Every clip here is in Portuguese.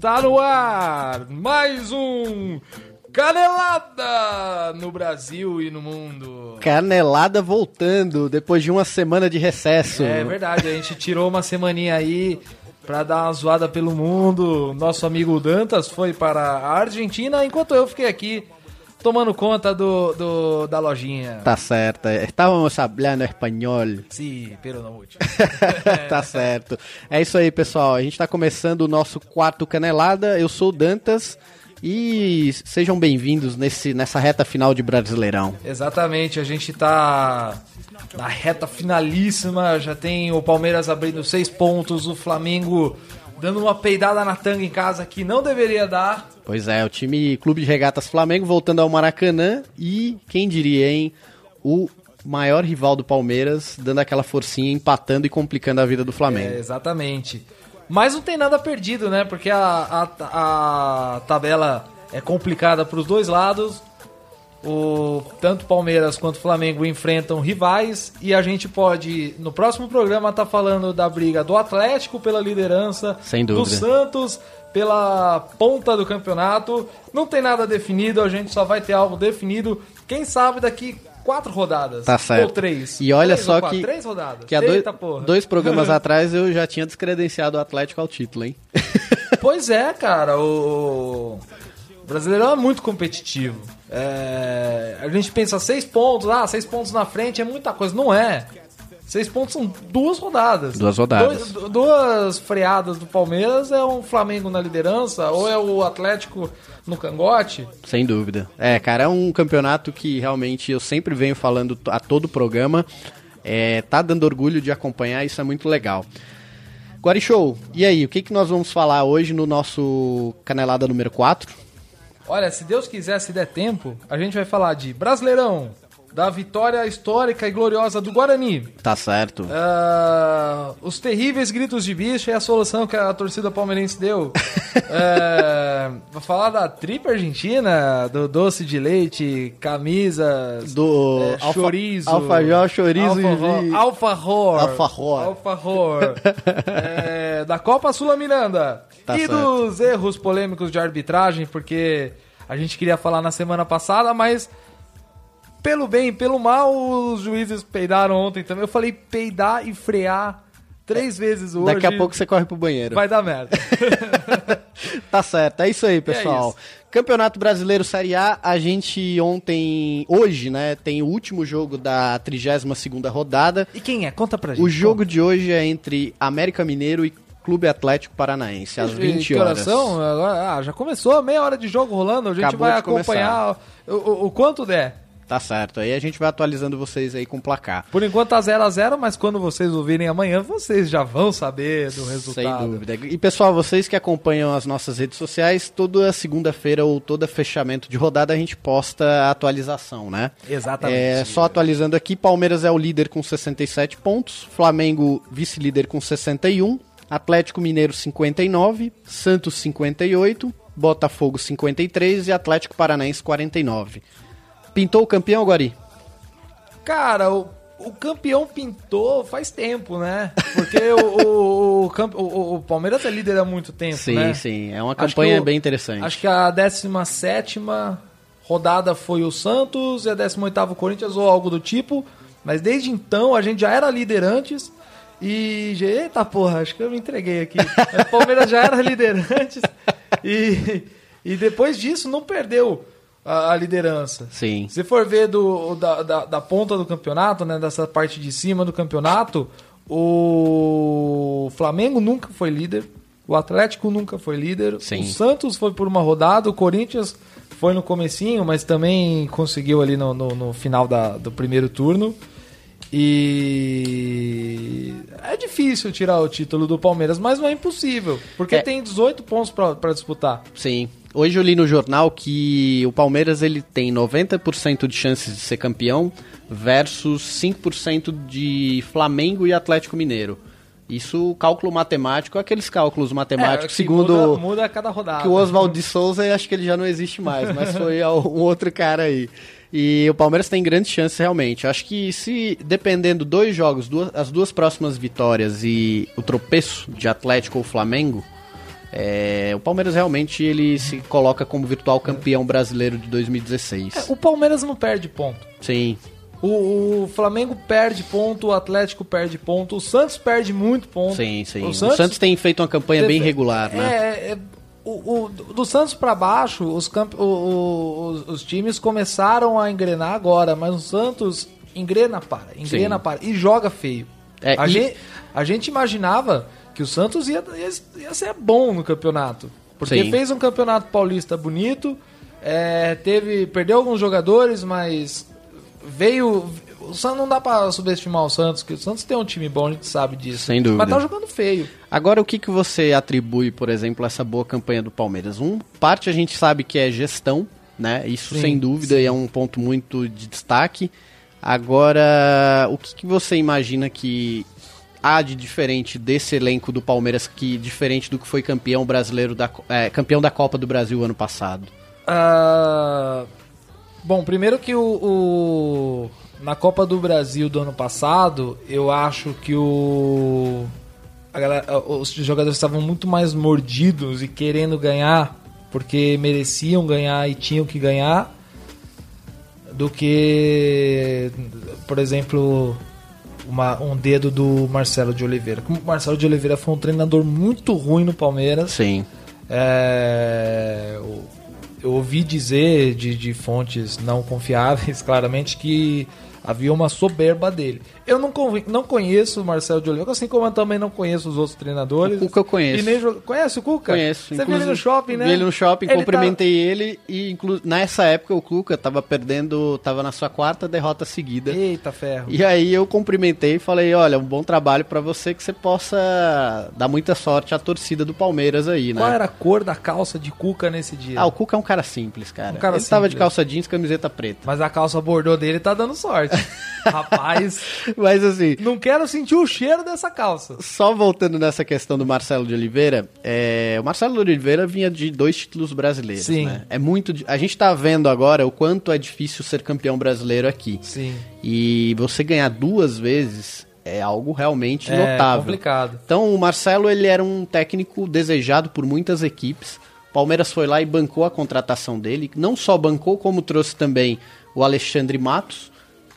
Está no ar mais um Canelada no Brasil e no mundo. Canelada voltando depois de uma semana de recesso. É verdade, a gente tirou uma semaninha aí pra dar uma zoada pelo mundo. Nosso amigo Dantas foi para a Argentina, enquanto eu fiquei aqui tomando conta do, do da lojinha. Tá certo. Estávamos falando espanhol. Sim, pero não último. tá certo. É isso aí, pessoal. A gente tá começando o nosso quarto Canelada. Eu sou o Dantas. E sejam bem-vindos nesse, nessa reta final de Brasileirão. Exatamente, a gente tá na reta finalíssima, já tem o Palmeiras abrindo seis pontos, o Flamengo dando uma peidada na tanga em casa que não deveria dar. Pois é, o time Clube de Regatas Flamengo voltando ao Maracanã e, quem diria, hein, o maior rival do Palmeiras dando aquela forcinha, empatando e complicando a vida do Flamengo. É, exatamente. Mas não tem nada perdido, né? Porque a, a, a tabela é complicada para os dois lados. O, tanto Palmeiras quanto Flamengo enfrentam rivais e a gente pode, no próximo programa, estar tá falando da briga do Atlético pela liderança, Sem do dúvida. Santos pela ponta do campeonato. Não tem nada definido, a gente só vai ter algo definido. Quem sabe daqui quatro rodadas. Tá certo. Ou três. E olha Três só que- Três rodadas. Que há dois, dois programas atrás eu já tinha descredenciado o Atlético ao título, hein? Pois é, cara, o Brasileirão é muito competitivo. É, A gente pensa seis pontos, ah, seis pontos na frente é muita coisa. Não é. Seis pontos são duas rodadas. Duas rodadas. Dois- duas freadas do Palmeiras é um Flamengo na liderança ou é o Atlético no cangote. Sem dúvida. É, cara, é um campeonato que realmente eu sempre venho falando a todo programa. É, tá dando orgulho de acompanhar, isso é muito legal. Guarichou, e aí, o que, que nós vamos falar hoje no nosso Canelada número 4? Olha, se Deus quiser, se der tempo, a gente vai falar de Brasileirão, da vitória histórica e gloriosa do Guarani. Tá certo. Ah, os terríveis gritos de bicho é a solução que a torcida palmeirense deu. É, vou falar da tripa argentina, do doce de leite, camisas, Do é, alfa- chorizo, alfajor, chorizo e- alfajor, Alfajor. alfajor, é, da Copa Sula Miranda Tá e certo. dos erros polêmicos de arbitragem, porque a gente queria falar na semana passada, mas pelo bem e pelo mal, os juízes peidaram ontem também. Eu falei peidar e frear três vezes hoje. Daqui a pouco você corre pro banheiro. vai dar merda. Tá certo, é isso aí, pessoal. isso. Campeonato Brasileiro Série A, a gente ontem, hoje, né, tem o último jogo da 32ª rodada. e quem é? Conta pra gente. O jogo de hoje é entre América Mineiro e Clube Atlético Paranaense, às 20 Que horas. oração? Agora, ah, já começou, meia hora de jogo rolando. A gente Acabou vai acompanhar o, o- o quanto der. Tá certo, aí a gente vai atualizando vocês aí com o placar. Por enquanto tá 0 a 0 mas quando vocês ouvirem amanhã, vocês já vão saber do Sem resultado. dúvida. E pessoal, vocês que acompanham as nossas redes sociais, toda segunda-feira ou todo fechamento de rodada a gente posta a atualização, né? Exatamente. É, só atualizando aqui, Palmeiras é o líder com 67 pontos, Flamengo vice-líder com 61, Atlético Mineiro 59, Santos 58, Botafogo 53 e Atlético Paranaense 49. Pintou o campeão, Guari? Cara, o, o campeão pintou faz tempo, né? Porque o, o, o, Palmeiras é líder há muito tempo, Sim, né? sim. É uma campanha bem interessante. Acho que a 17 rodada foi o Santos e a 18 o Corinthians ou algo do tipo. Mas desde então a gente já era líder antes. E. Eita porra, acho que eu me entreguei aqui. O Palmeiras já era líder antes. E, e depois disso não perdeu a, a liderança. Sim. Se for ver do, da, da, da ponta do campeonato, né, dessa parte de cima do campeonato, o Flamengo nunca foi líder, o Atlético nunca foi líder, Sim. o Santos foi por uma rodada, o Corinthians foi no comecinho, mas também conseguiu ali no, no, no final da, do primeiro turno. E é difícil tirar o título do Palmeiras, mas não é impossível, porque É. tem 18 pontos para disputar. Sim. Hoje eu li no jornal que o Palmeiras ele tem 90% de chances de ser campeão versus 5% de Flamengo e Atlético Mineiro. Isso, cálculo matemático, aqueles cálculos matemáticos, É, que segundo muda, muda a cada rodada. que o Oswaldo de Souza, acho que ele já não existe mais, mas foi um outro cara aí. E o Palmeiras tem grandes chances realmente. Acho que se, dependendo dois jogos, duas- as duas próximas vitórias e o tropeço de Atlético ou Flamengo, É, o Palmeiras realmente ele se coloca como virtual campeão brasileiro de 2016. É, o Palmeiras não perde ponto. Sim. O, o Flamengo perde ponto, o Atlético perde ponto, o Santos perde muito ponto. Sim, sim. O O Santos, Santos, tem feito uma campanha bem regular, né? É, é, o, o- do Santos pra baixo, os, camp, o- o- os, os times começaram a engrenar agora, mas o Santos engrena para, engrena Sim. para e joga feio. É, a, e- gente, a gente imaginava que o Santos ia, ia, ia ser bom no campeonato, porque Sim. fez um campeonato paulista bonito, é, teve perdeu alguns jogadores, mas veio. O Santos não dá pra subestimar o Santos, que o Santos tem um time bom, a gente sabe disso. Sem dúvida. Mas tá jogando feio. Agora, o que, que você atribui, por exemplo, a essa boa campanha do Palmeiras? Um, parte a gente sabe que é gestão, né? Isso Sim, sem dúvida e é um ponto muito de destaque. Agora, o que, que você imagina que há de diferente desse elenco do Palmeiras que diferente do que foi campeão brasileiro da é, campeão da Copa do Brasil ano passado? Ah, bom, primeiro que o, o- na Copa do Brasil do ano passado, eu acho que o galera- os jogadores estavam muito mais mordidos e querendo ganhar porque mereciam ganhar e tinham que ganhar do que, por exemplo, uma- um dedo do Marcelo de Oliveira. Como o Marcelo de Oliveira foi um treinador muito ruim no Palmeiras. Sim. É, eu, eu ouvi dizer de, de fontes não confiáveis, claramente, que havia uma soberba dele. Eu não, não conheço o Marcelo de Oliveira, assim como eu também não conheço os outros treinadores. O Cuca eu conheço. E nem Conhece o Cuca? Conheço. Você viu ele no shopping, né? Vi ele no shopping, Ele tá- cumprimentei ele e inclu... nessa época o Cuca tava perdendo, tava na sua quarta derrota seguida. Eita ferro. E aí eu cumprimentei e falei, olha, um bom trabalho pra você que você possa dar muita sorte à torcida do Palmeiras aí, né? Qual era a cor da calça de Cuca nesse dia? Ah, o Cuca é um cara simples, cara. Um cara Ele tava de simples. calça jeans, camiseta preta. Mas a calça bordô dele tá dando sorte. Rapaz, Mas assim, não quero sentir o cheiro dessa calça. só voltando nessa questão do Marcelo de Oliveira, é, o Marcelo de Oliveira vinha de dois títulos brasileiros, Sim. né? É muito, a gente tá vendo agora o quanto é difícil ser campeão brasileiro aqui. Sim. E você ganhar duas vezes é algo realmente É notável. complicado. Então o Marcelo ele era um técnico desejado por muitas equipes. Palmeiras foi lá e bancou a contratação dele. Não só bancou, como trouxe também o Alexandre Matos,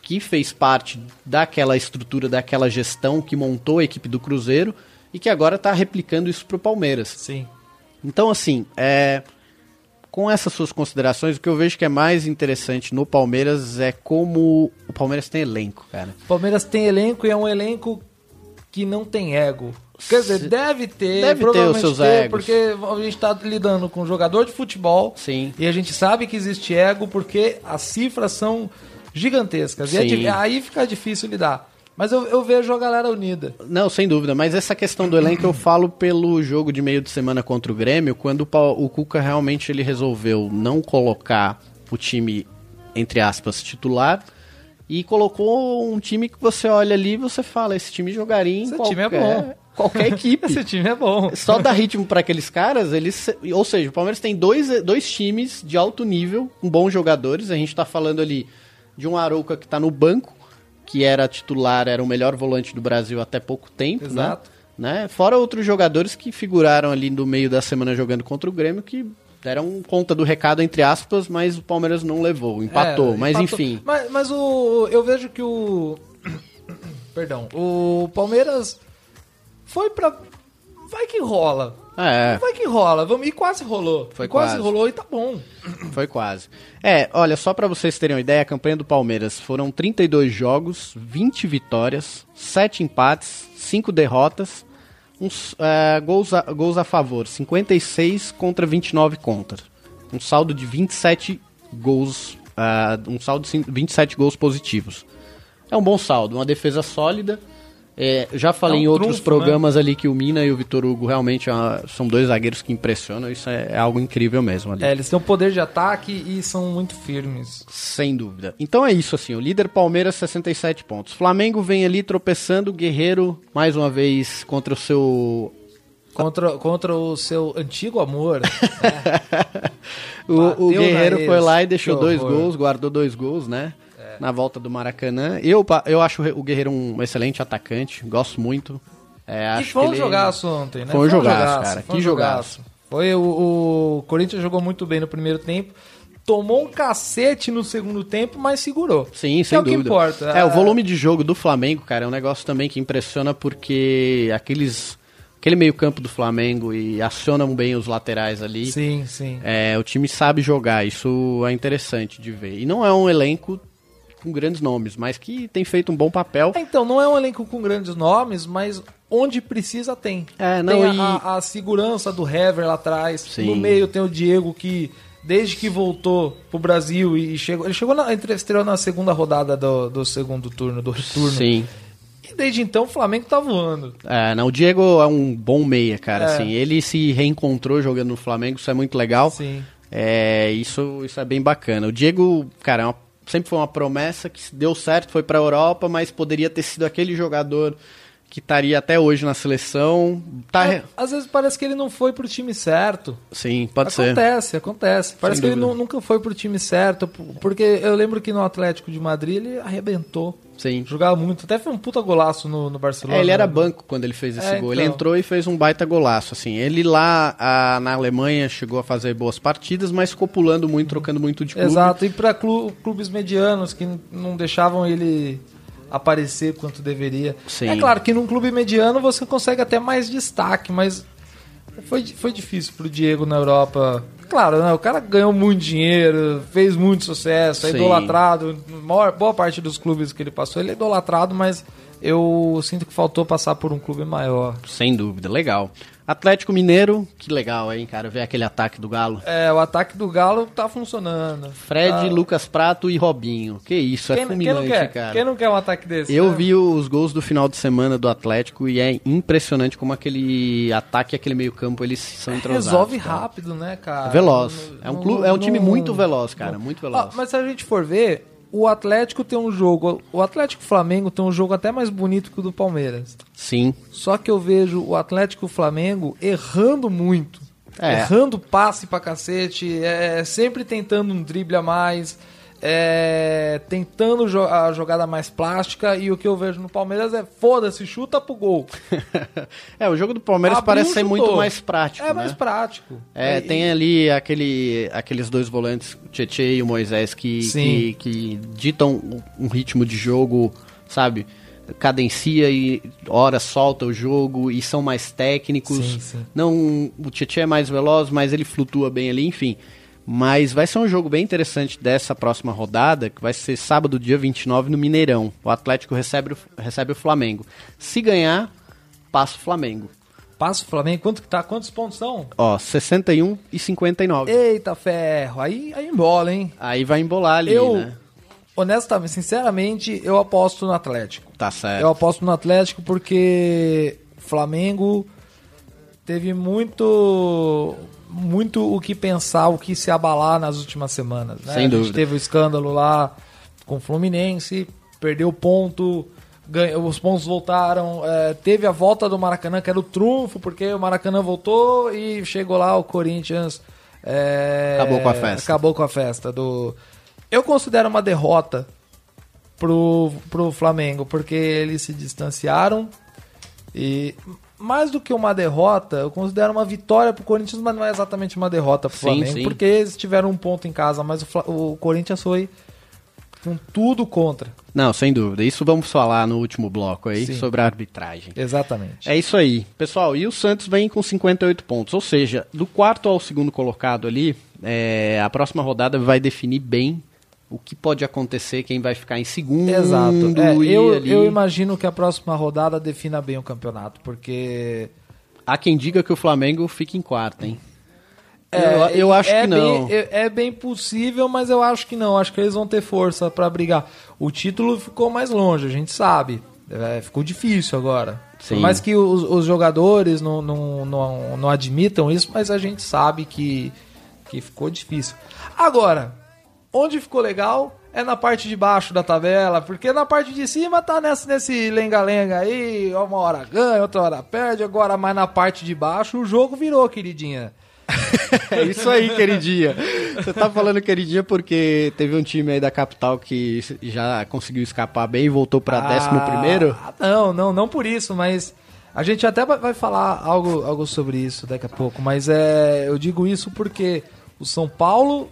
que fez parte daquela estrutura, daquela gestão que montou a equipe do Cruzeiro e que agora está replicando isso para o Palmeiras. Sim. Então, assim, é, com essas suas considerações, o que eu vejo que é mais interessante no Palmeiras é como o Palmeiras tem elenco, cara. O Palmeiras tem elenco e é um elenco que não tem ego. Quer dizer, Se- deve ter, Deve ter provavelmente os seus ter, egos. porque a gente está lidando com um jogador de futebol Sim. e a gente sabe que existe ego porque as cifras são gigantescas. E é aí fica difícil lidar. Mas eu, eu vejo a galera unida. Não, sem dúvida, mas essa questão do elenco eu falo pelo jogo de meio de semana contra o Grêmio, quando o, o Cuca realmente ele resolveu não colocar o time, entre aspas, titular, e colocou um time que você olha ali e você fala, esse time jogaria em Esse qualquer, time é bom. qualquer equipe. Esse time é bom. Só dar ritmo para aqueles caras, eles. Ou seja, o Palmeiras tem dois, dois times de alto nível, com bons jogadores. A gente tá falando ali de um Arouca que tá no banco, que era titular, era o melhor volante do Brasil até pouco tempo, Exato. né? né? Fora outros jogadores que figuraram ali no meio da semana jogando contra o Grêmio, que deram conta do recado, entre aspas, mas o Palmeiras não levou, empatou. É, mas empatou. enfim. Mas, mas o, eu vejo que o. Perdão. O Palmeiras foi pra. Vai que rola. É. Vai que rola. Vamos, e quase rolou. Foi quase, quase. rolou e tá bom. Foi quase. É, olha, só pra vocês terem uma ideia, a campanha do Palmeiras foram 32 jogos, 20 vitórias, 7 empates, 5 derrotas, uns, é, gols, a, gols a favor, 56 contra 29 contra. Um saldo de 27 gols, ah, um saldo de cin- 27 gols positivos. É um bom saldo, uma defesa sólida. É, já falei É um em outros trunfo, né? programas ali que o Mina e o Vitor Hugo realmente ah, são dois zagueiros que impressionam. Isso é, é algo incrível mesmo ali. É, eles têm um poder de ataque e são muito firmes. Sem dúvida. Então é isso, assim. O líder Palmeiras, 67 pontos. Flamengo vem ali tropeçando. Guerreiro, mais uma vez, contra o seu. Contra, contra o seu antigo amor. né? O, o Guerreiro foi lá e deixou dois. É. gols, guardou dois gols, né? Na volta do Maracanã. Eu, eu acho o Guerreiro um excelente atacante. Gosto muito. É, E acho foi que um ele- jogaço ontem, né? Foi um jogaço, cara. foi Que um jogaço. Foi o, o Corinthians jogou muito bem no primeiro tempo. Tomou um cacete no segundo tempo, mas segurou. Sim, Que sem é o que dúvida. importa. É, o volume de jogo do Flamengo, cara, é um negócio também que impressiona porque aqueles aquele meio-campo do Flamengo e acionam bem os laterais ali. Sim, sim. É, o time sabe jogar, isso é interessante de ver. E não é um elenco com grandes nomes, mas que tem feito um bom papel. É, Então, não é um elenco com grandes nomes, mas onde precisa tem. É, não, tem e- a, a segurança do Hever lá atrás. Sim. No meio tem o Diego que, desde que voltou pro Brasil e chegou. Ele chegou na, estreou na segunda rodada do, do segundo turno, do retorno. Sim. E desde então o Flamengo tá voando. É, não, o Diego é um bom meia, cara. É. Assim, ele se reencontrou jogando no Flamengo, isso é muito legal. Sim. É, isso, isso é bem bacana. O Diego, cara, é uma- sempre foi uma promessa que deu certo, foi pra Europa, mas poderia ter sido aquele jogador que estaria até hoje na seleção. Tá, É, às vezes parece que ele não foi pro time certo. Sim, pode ser. acontece, acontece. Parece Sem que ele dúvida. nu- nunca foi pro time certo. Porque eu lembro que no Atlético de Madrid ele arrebentou. Sim. Jogava muito. Até foi um puta golaço no, no Barcelona. É, ele era né? banco quando ele fez esse É, gol. Ele então. entrou e fez um baita golaço, assim. Ele lá a- na Alemanha chegou a fazer boas partidas, mas ficou pulando muito, trocando muito de clube. Exato, e para clubes medianos que não deixavam ele aparecer quanto deveria. Sim. É claro que num clube mediano você consegue até mais destaque, mas foi, foi difícil pro Diego na Europa. Claro, né, o cara ganhou muito dinheiro, fez muito sucesso, é Sim. idolatrado. Maior, boa parte dos clubes que ele passou, ele é idolatrado, mas eu sinto que faltou passar por um clube maior. Sem dúvida, legal. Atlético Mineiro, que legal, hein, cara, ver aquele ataque do Galo. É, o ataque do Galo tá funcionando. Fred, Tá- Lucas Prato e Robinho. Que isso, é quem, quem fulminante, quer? cara. Quem não quer um ataque desse? Eu né? vi os gols do final de semana do Atlético e é impressionante como aquele ataque e aquele meio-campo eles são entrosados. Resolve cara. rápido, né, cara? Veloz. Não- É um, clube, é um time muito veloz, cara. Muito veloz. Ó, mas se a gente for ver, o Atlético tem um jogo. O Atlético Flamengo tem um jogo até mais bonito que o do Palmeiras. Sim. Só que eu vejo o Atlético Flamengo errando muito. É. Errando passe pra cacete, é, sempre tentando um drible a mais, é, tentando jo- a jogada mais plástica. E o que eu vejo no Palmeiras é foda-se, chuta pro gol. é, o jogo do Palmeiras Abriu, parece ser chutou. muito mais prático, É né? mais prático. É, E- tem ali aquele, aqueles dois volantes, o Tietchan e o Moisés, que, que, que ditam um ritmo de jogo, sabe? Cadencia e hora solta o jogo e são mais técnicos. Sim, sim. Não, o Tietchan é mais veloz, mas ele flutua bem ali, enfim. Mas vai ser um jogo bem interessante dessa próxima rodada, que vai ser sábado, dia 29, no Mineirão. O Atlético recebe, o- recebe o Flamengo. Se ganhar, passa o Flamengo. Passa o Flamengo, quanto que tá? Quantos pontos são? Ó, 61 e 59. Eita ferro, aí, aí embola, hein? Aí vai embolar ali, eu, né? honestamente, sinceramente, eu aposto no Atlético. Tá certo. Eu aposto no Atlético porque o Flamengo teve muito muito o que pensar, o que se abalar nas últimas semanas. Né? Sem A gente dúvida. teve o escândalo lá com o Fluminense, perdeu o ponto, ganhou, os pontos voltaram, é, teve a volta do Maracanã, que era o trunfo, porque o Maracanã voltou e chegou lá o Corinthians. é, Acabou com a festa. Acabou com a festa. Do... Eu considero uma derrota pro, pro Flamengo, porque eles se distanciaram e mais do que uma derrota, eu considero uma vitória pro Corinthians, mas não é exatamente uma derrota pro Sim, Flamengo, sim. porque eles tiveram um ponto em casa, mas o, Fla- o Corinthians foi com tudo contra. Não, sem dúvida. Isso vamos falar no último bloco aí, Sim. sobre a arbitragem. Exatamente. É isso aí. Pessoal, e o Santos vem com 58 pontos. Ou seja, do quarto ao segundo colocado ali, é, a próxima rodada vai definir bem o que pode acontecer, quem vai ficar em segundo. Exato. É, eu, ali- eu imagino que a próxima rodada defina bem o campeonato, porque Há quem diga que o Flamengo fica em quarto, hein? É, eu, eu acho é que não. Bem, é, é bem possível, mas eu acho que não. Acho que eles vão ter força pra brigar. O título ficou mais longe, a gente sabe. É, ficou difícil agora. Sim. Por mais que os, os jogadores não, não, não, não admitam isso, mas a gente sabe que, que ficou difícil. Agora, onde ficou legal é na parte de baixo da tabela, porque na parte de cima tá nesse nesse lenga-lenga aí, uma hora ganha, outra hora perde, agora mais na parte de baixo o jogo virou, queridinha. É isso aí, queridinha. Você tá falando queridinha porque teve um time aí da capital que já conseguiu escapar bem e voltou pra décimo primeiro? Ah, não, não, não por isso, mas A gente até vai vai falar algo, algo sobre isso daqui a pouco, mas é, eu digo isso porque o São Paulo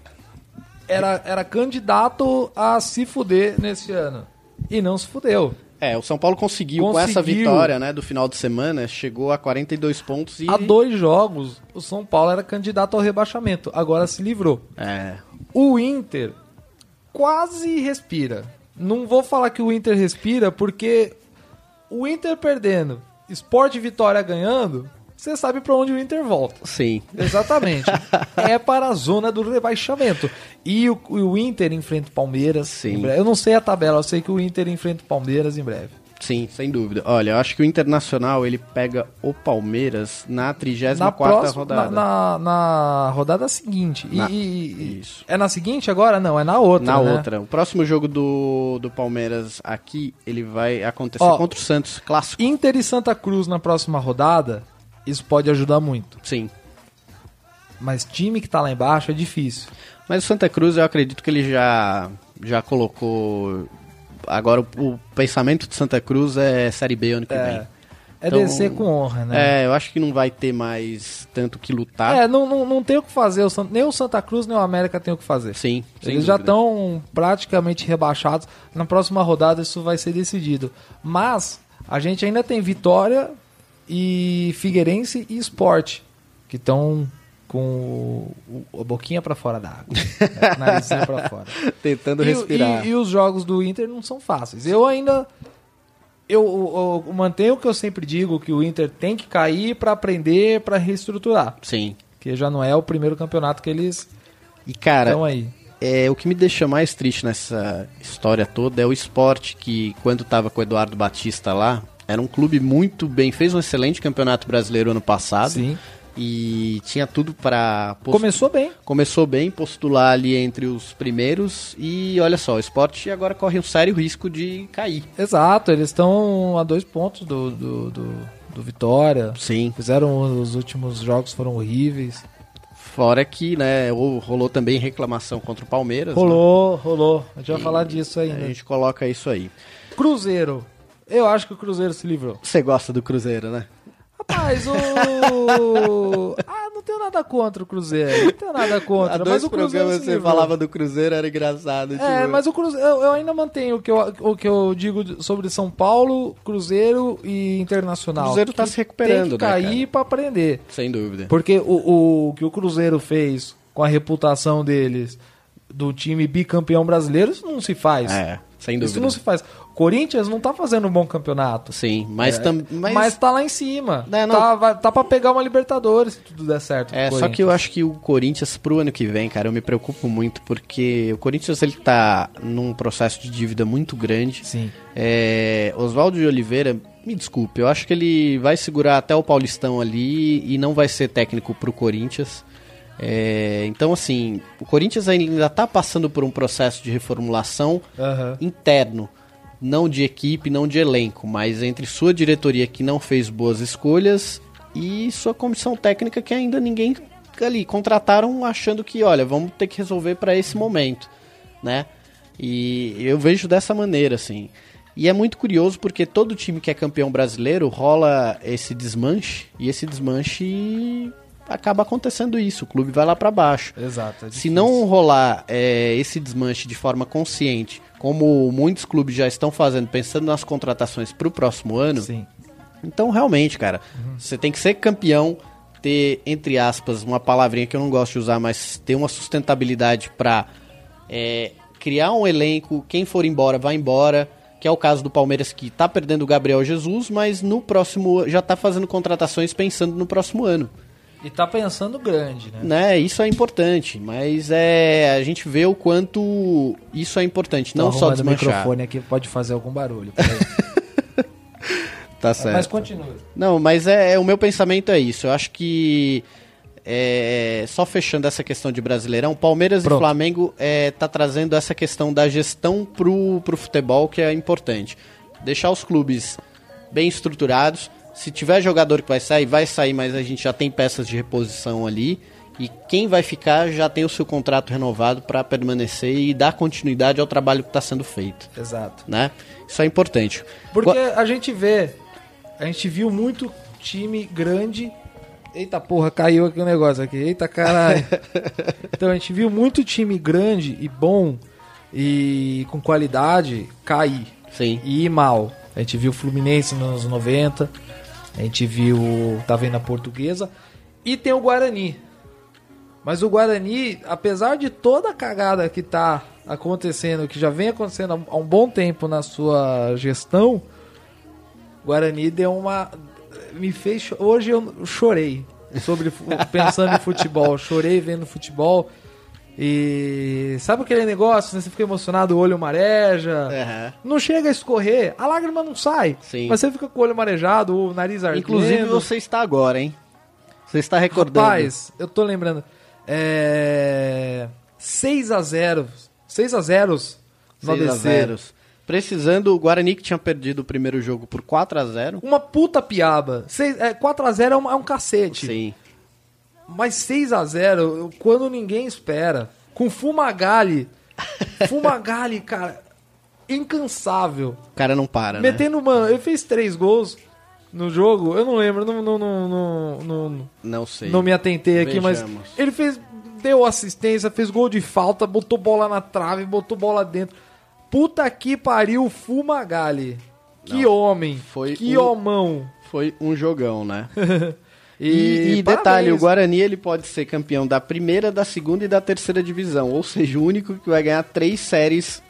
era, era candidato a se fuder nesse ano. E não se fudeu. É, o São Paulo conseguiu, com essa Conseguiu. vitória né, do final de semana, chegou a 42 pontos e. Há dois jogos, o São Paulo era candidato ao rebaixamento. Agora se livrou. É, O Inter quase respira. Não vou falar que o Inter respira, porque o Inter perdendo, Sport Vitória ganhando, você sabe pra onde o Inter volta. sim. Exatamente. é para a zona do rebaixamento. E o, o Inter enfrenta o Palmeiras. Sim. Eu não sei a tabela, eu sei que o Inter enfrenta o Palmeiras em breve. Sim, sem dúvida. Olha, eu acho que o Internacional ele pega o Palmeiras na 34 Na próxima, rodada. Na, na- na rodada seguinte. Na- e- isso. É na seguinte agora? Não, é na outra. Na né? outra. O próximo jogo do, do Palmeiras aqui, ele vai acontecer Ó. contra o Santos, clássico. Inter e Santa Cruz na próxima rodada, isso pode ajudar muito. Sim. Mas time que tá lá embaixo é difícil. Mas o Santa Cruz eu acredito que ele já, já colocou. Agora o, pensamento de Santa Cruz é Série B ano que vem. É, é Então, descer com honra, né? É, eu acho que não vai ter mais tanto que lutar. É, não, não, não tem o que fazer. Nem o Santa Cruz nem o América tem o que fazer. Sim, Eles já estão praticamente rebaixados. Na próxima rodada isso vai ser decidido. Mas a gente ainda tem Vitória e Figueirense e Sport, que estão com o, o- a boquinha pra fora da água. né? Narizinho pra fora. tentando E, respirar. e- e os jogos do Inter não são fáceis. Eu ainda. Eu, eu- eu mantenho o que eu sempre digo, que o Inter tem que cair pra aprender, pra reestruturar. Sim. Que já não é o primeiro campeonato que eles E cara, estão aí. é, o que me deixa mais triste nessa história toda é o esporte que, quando tava com o Eduardo Batista lá, era um clube muito bem, fez um excelente campeonato brasileiro ano passado. Sim. E tinha tudo para Começou bem. começou bem, postular ali entre os primeiros e olha só, o esporte agora corre um sério risco de cair. Exato, eles estão a dois pontos do, do, do, do Vitória. Sim. Fizeram os últimos jogos foram horríveis. Fora que, né, ou- rolou também reclamação contra o Palmeiras. Rolou, rolou. A gente vai E falar disso né? ainda. A gente coloca isso aí. Cruzeiro. Eu acho que o Cruzeiro se livrou. Você gosta do Cruzeiro, né? Rapaz, o. ah, não tenho nada contra o Cruzeiro. Não tenho nada contra. Há mas dois o Cruzeiro programas se você livrou. falava do Cruzeiro, era engraçado. É, tipo, mas o Cruzeiro, eu, eu ainda mantenho o que eu, o que eu digo sobre São Paulo, Cruzeiro e Internacional. O Cruzeiro tá se recuperando, Tem que né, cair pra aprender. Sem dúvida. Porque o, o que o Cruzeiro fez com a reputação deles do time bicampeão brasileiro, isso não se faz. É, sem Isso dúvida. não se faz. Corinthians não tá fazendo um bom campeonato. Sim, mas, É, tam, mas... mas, tá lá em cima. É, não. Tá, vai, tá pra pegar uma Libertadores se tudo der certo. É, só que eu acho que o Corinthians pro ano que vem, cara, eu me preocupo muito porque o Corinthians ele tá num processo de dívida muito grande. Sim. É, Oswaldo de Oliveira, me desculpe, eu acho que ele vai segurar até o Paulistão ali e não vai ser técnico pro Corinthians. É, então, assim, o Corinthians ainda tá passando por um processo de reformulação Aham. interno, não de equipe, não de elenco, mas entre sua diretoria que não fez boas escolhas e sua comissão técnica que ainda ninguém ali contrataram achando que, olha, vamos ter que resolver para esse momento, né? E eu vejo dessa maneira, assim. E é muito curioso porque todo time que é campeão brasileiro rola esse desmanche e esse desmanche acaba acontecendo isso, o clube vai lá para baixo. Exato. é Se não rolar é, esse desmanche de forma consciente, como muitos clubes já estão fazendo, pensando nas contratações para o próximo ano, Sim. então realmente, cara, você tem que ser campeão, ter, entre aspas, uma palavrinha que eu não gosto de usar, mas ter uma sustentabilidade para criar um elenco, quem for embora, vai embora. Que é o caso do Palmeiras que tá perdendo o Gabriel Jesus, mas no próximo já tá fazendo contratações pensando no próximo ano E tá pensando grande, né? né? Isso é importante, mas é a gente vê o quanto isso é importante, não Tô só arrumando o desmanchar. microfone aqui pode fazer algum barulho. Tá Mas continua. Não, mas é, é- o meu pensamento é isso. Eu acho que é, só fechando essa questão de Brasileirão, Palmeiras Pronto. e Flamengo é, tá trazendo essa questão da gestão pro, pro futebol que é importante. Deixar os clubes bem estruturados. Se tiver jogador que vai sair, vai sair, mas a gente já tem peças de reposição ali. E quem vai ficar já tem o seu contrato renovado para permanecer e dar continuidade ao trabalho que está sendo feito. Exato. Né? Isso é importante. Porque a gente vê a gente viu muito time grande. Eita porra, caiu aqui o negócio aqui. Eita caralho. então a gente viu muito time grande e bom e com qualidade cair Sim. e ir mal. A gente viu o Fluminense nos anos 90, a gente viu, tá vendo a Portuguesa e tem o Guarani. Mas o Guarani, apesar de toda a cagada que tá acontecendo, que já vem acontecendo há um bom tempo na sua gestão, Guarani deu uma me fez hoje eu chorei sobre pensando em futebol, chorei vendo futebol. E sabe aquele negócio, né? Você fica emocionado, o olho mareja. Aham. Não chega a escorrer, a lágrima não sai. Sim. Mas você fica com o olho marejado, o nariz ardendo. Inclusive você está agora, hein? Você está recordando. Rapaz, eu tô lembrando. É... 6x0. 6x0 no 6 a ABC. 0. Precisando, o Guarani que tinha perdido o primeiro jogo por 4 a 0 Uma puta piaba. Seis- é, 4x0 é, um- é um cacete. Sim. Mas 6x0, quando ninguém espera. Com Fumagalli. Fumagalli, cara, incansável. O cara não para, né? Metendo, mano, ele fez três gols no jogo. Eu não lembro, não, não, não, não, não, Não sei. não me atentei aqui, mas Vejamos. ele fez, deu assistência, fez gol de falta, botou bola na trave, botou bola dentro. Puta que pariu, Fumagalli. Que homem, Foi que um- homão. Foi um jogão, né? E, E, e detalhe, o Guarani ele pode ser campeão da primeira, da segunda e da terceira divisão. Ou seja, o único que vai ganhar três séries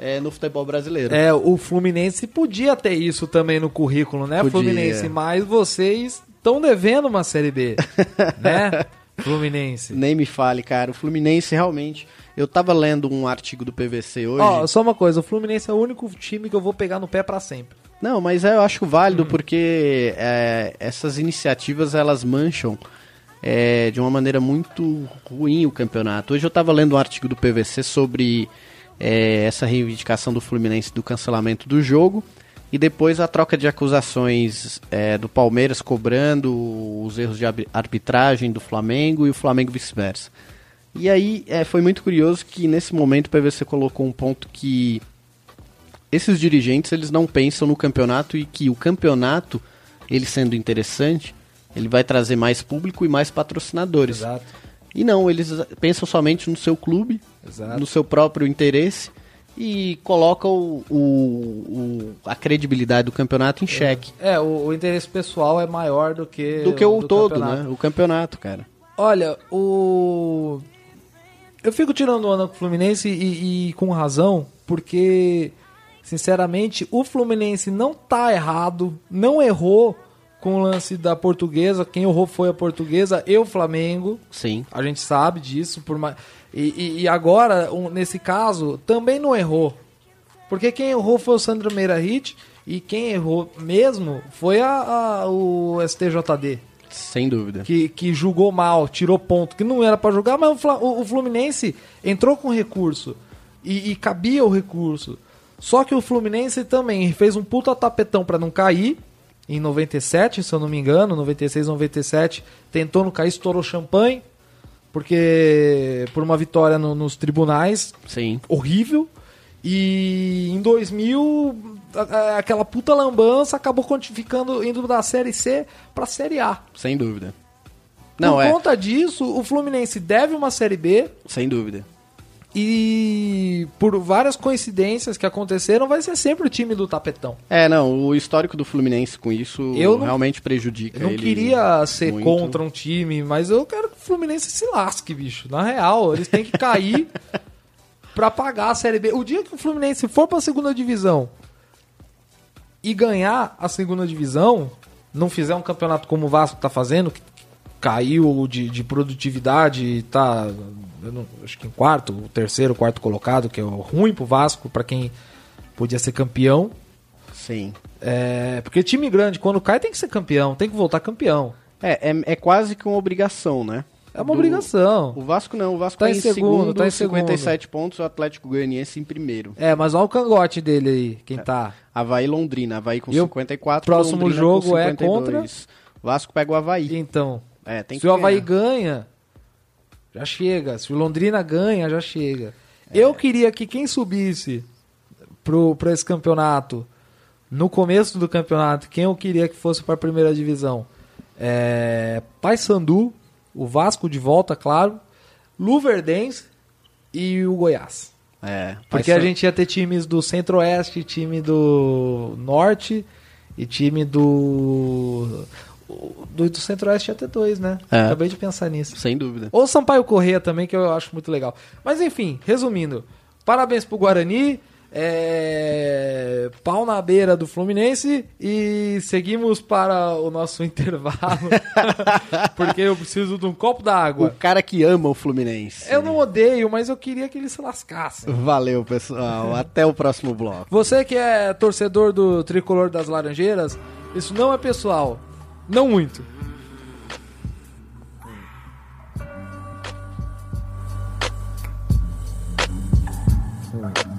é, no futebol brasileiro. É, o Fluminense podia ter isso também no currículo, né, Podia. Fluminense? Mas vocês estão devendo uma Série B, né, Fluminense? Nem me fale, cara. O Fluminense realmente. Eu tava lendo um artigo do PVC hoje. Ó, só uma coisa, o Fluminense é o único time que eu vou pegar no pé pra sempre. Não, mas eu acho válido porque é, essas iniciativas elas mancham é, de uma maneira muito ruim o campeonato. Hoje eu estava lendo um artigo do PVC sobre é, essa reivindicação do Fluminense do cancelamento do jogo e depois a troca de acusações é, do Palmeiras cobrando os erros de arbi- arbitragem do Flamengo e o Flamengo vice-versa. E aí é, foi muito curioso que nesse momento o PVC colocou um ponto que esses dirigentes eles não pensam no campeonato e que o campeonato, ele sendo interessante, ele vai trazer mais público e mais patrocinadores. Exato. E não, eles pensam somente no seu clube, Exato. no seu próprio interesse e colocam o, o- o- a credibilidade do campeonato em xeque. É, o, o interesse pessoal é maior do que Do que o do todo, campeonato. né? O campeonato, cara. Olha, o. Eu fico tirando o Fluminense e, e com razão, porque, sinceramente, o Fluminense não tá errado, não errou com o lance da portuguesa. Quem errou foi a portuguesa e o Flamengo. Sim. A gente sabe disso. Por mais... e, e- e agora, um- nesse caso, também não errou. Porque quem errou foi o Sandro Meira Hit e quem errou mesmo foi a, a- o STJD Sem dúvida. que, que julgou mal, tirou ponto, que não era pra julgar, mas o- o Fluminense entrou com recurso e, e cabia o recurso. Só que o Fluminense também fez um puta tapetão pra não cair. Em 97, se eu não me engano, 96, 97, tentou não cair, estourou champanhe, porque por uma vitória no- nos tribunais, Sim. horrível. E em 2000, a- a- aquela puta lambança acabou quantificando, indo da Série C pra Série A. Sem dúvida. Não, Por é. conta disso, o Fluminense deve uma Série B Sem dúvida. E por várias coincidências que aconteceram, vai ser sempre o time do tapetão. É, não, o histórico do Fluminense com isso Eu não- realmente prejudica Eu não queria ser muito. contra um time, mas eu quero que o Fluminense se lasque, bicho. Na real, eles têm que cair pra pagar a Série B. O dia que o Fluminense for pra segunda divisão e ganhar a segunda divisão, não fizer um campeonato como o Vasco tá fazendo, que caiu de, de produtividade e tá, não- acho que em quarto, o terceiro, quarto colocado, que é o ruim pro Vasco, pra quem podia ser campeão. Sim. É, porque time grande, quando cai, tem que ser campeão, tem que voltar campeão. É, é, é quase que uma obrigação, né? É uma Do- obrigação. O Vasco não, o Vasco Tá tá em em segundo, segundo, tá em 57 pontos, o Atlético Goianiense em primeiro. É, mas olha o cangote dele aí, quem tá. Havaí Londrina, Havaí com E o 54, próximo Londrina jogo é 52. Vasco pega o Havaí. Então, É, tem se o Havaí ganha, já chega. Se o Londrina ganha, já chega. É. Eu queria que quem subisse pro, pra esse campeonato no começo do campeonato, quem eu queria que fosse para a primeira divisão? É, Paysandu, o Vasco de volta, claro, Luverdense e o Goiás. É, Porque a gente ia ter times do Centro-Oeste, time do Norte e time do. Do, do Centro-Oeste ia ter dois, né? É. Acabei de pensar nisso. Sem dúvida. Ou Sampaio Correia também, que eu acho muito legal. Mas enfim, resumindo, parabéns pro Guarani. É... Pau na beira do Fluminense e seguimos para o nosso intervalo. porque eu preciso de um copo O d'água. cara que ama o Fluminense. Eu não odeio, mas eu queria que ele se lascasse. Valeu, pessoal. Até o próximo bloco. Você que é torcedor do tricolor das Laranjeiras, isso não é pessoal. Não muito. Trust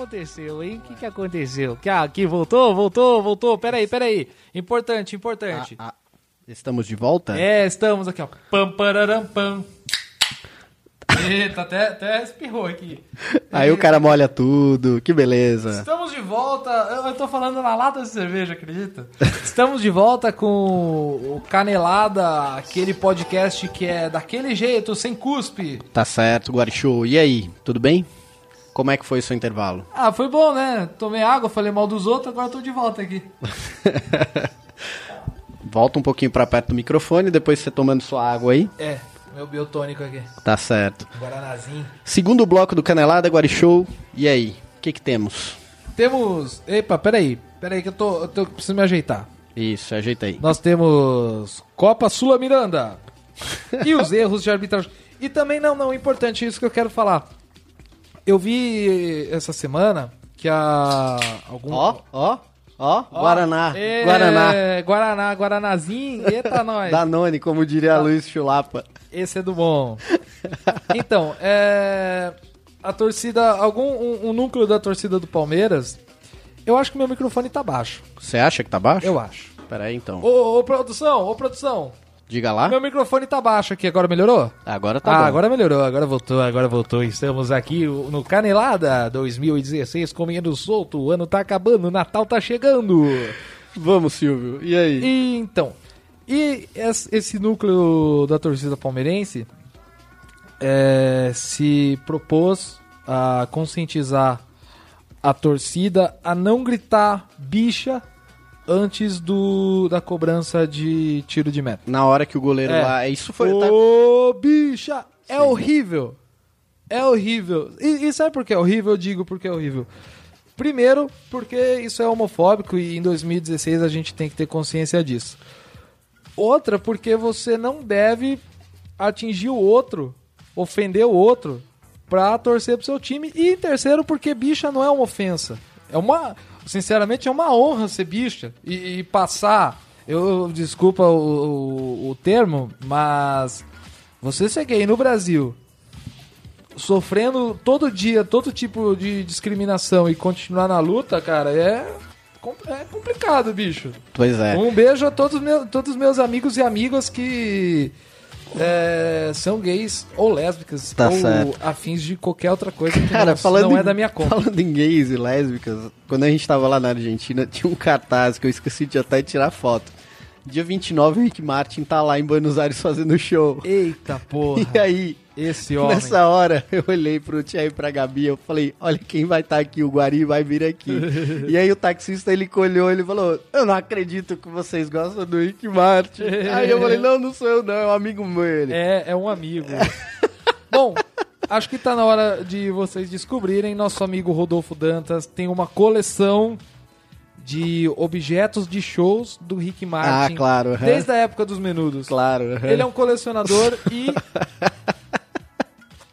aconteceu, hein? O que, que aconteceu? Que, ah, aqui, voltou, voltou, voltou. Peraí, peraí. Importante, importante. Ah, ah, estamos de volta? É, estamos aqui, ó. Pam, pararam, pam. Eita, até, até espirrou aqui. Aí o cara molha tudo, que beleza. Estamos de volta. Eu, eu tô falando na lata de cerveja, acredita? Estamos de volta com o Canelada, aquele podcast que é daquele jeito, sem cuspe. Tá certo, Guarichou. E aí, tudo bem? Como é que foi o seu intervalo? Ah, foi bom, né? Tomei água, falei mal dos outros, agora tô de volta aqui. Volta um pouquinho pra perto do microfone, depois você tomando sua água aí. É, meu biotônico aqui. Tá certo. Guaranazinho. Segundo bloco do Canelada, Guarichou. E aí, o que que temos? Temos. Epa, peraí. Peraí que eu tô. Eu tô preciso me ajeitar. Isso, ajeita aí. Nós temos Copa Sula Miranda. e os erros de arbitragem. E também, não, não, importante isso que eu quero falar. Eu vi essa semana que a. Algum... Ó, ó, Ó, Ó, Guaraná. é, Guaraná. Guaraná, Guaranazinho. Eita, nós. Danone, como diria Luiz Chulapa. Esse é do bom. Então, é. A torcida. Algum. Um, um núcleo da torcida do Palmeiras. Eu acho que meu microfone tá baixo. Você acha que tá baixo? Eu acho. Pera aí, então. Ô, ô, produção, ô, produção. Diga lá. Meu microfone tá baixo aqui. Agora melhorou? Agora tá ah, bom. agora melhorou, agora voltou, agora voltou. Estamos aqui no Canelada 2016, comendo solto. O ano tá acabando, o Natal tá chegando. Vamos, Silvio. E aí? E então, e es- esse núcleo da torcida palmeirense é, se propôs a conscientizar a torcida a não gritar bicha antes do da cobrança de tiro de meta. Na hora que o goleiro É. lá. Isso foi. tá- Ô, bicha! É horrível. É horrível. E, e sabe por que é horrível? Eu digo porque é horrível. Primeiro, porque isso é homofóbico e em 2016 a gente tem que ter consciência disso. Outra, porque você não deve atingir o outro, ofender o outro, pra torcer pro seu time. E terceiro, porque bicha não é uma ofensa. É uma. Sinceramente, é uma honra ser bicha e, e passar. Eu desculpa o, o, o termo, mas você ser gay no Brasil, sofrendo todo dia todo tipo de discriminação e continuar na luta, cara, é, é complicado, bicho. Pois é. Um beijo a todos, meu, todos os meus amigos e amigas que é, são gays ou lésbicas Tá ou certo. afins de qualquer outra coisa que Cara, não, falando não é em- da minha conta. Falando em gays e lésbicas, quando a gente tava lá na Argentina, tinha um cartaz que eu esqueci de até tirar foto. Dia 29, o Rick Martin tá lá em Buenos Aires fazendo show. Eita porra, E aí, esse homem. nessa hora, eu olhei pro Tia e pra Gabi, eu falei, olha quem vai estar aqui, o Guari vai vir aqui. e aí o taxista, ele colhou, ele falou, eu não acredito que vocês gostam do Rick Martin. aí eu falei, não, não sou eu não, é um amigo meu. Ele, É, é um amigo. Bom, acho que tá na hora de vocês descobrirem. Nosso amigo Rodolfo Dantas tem uma coleção de objetos de shows do Rick Martin. Ah, claro. Desde a época dos menudos. Claro. Ele é um colecionador e.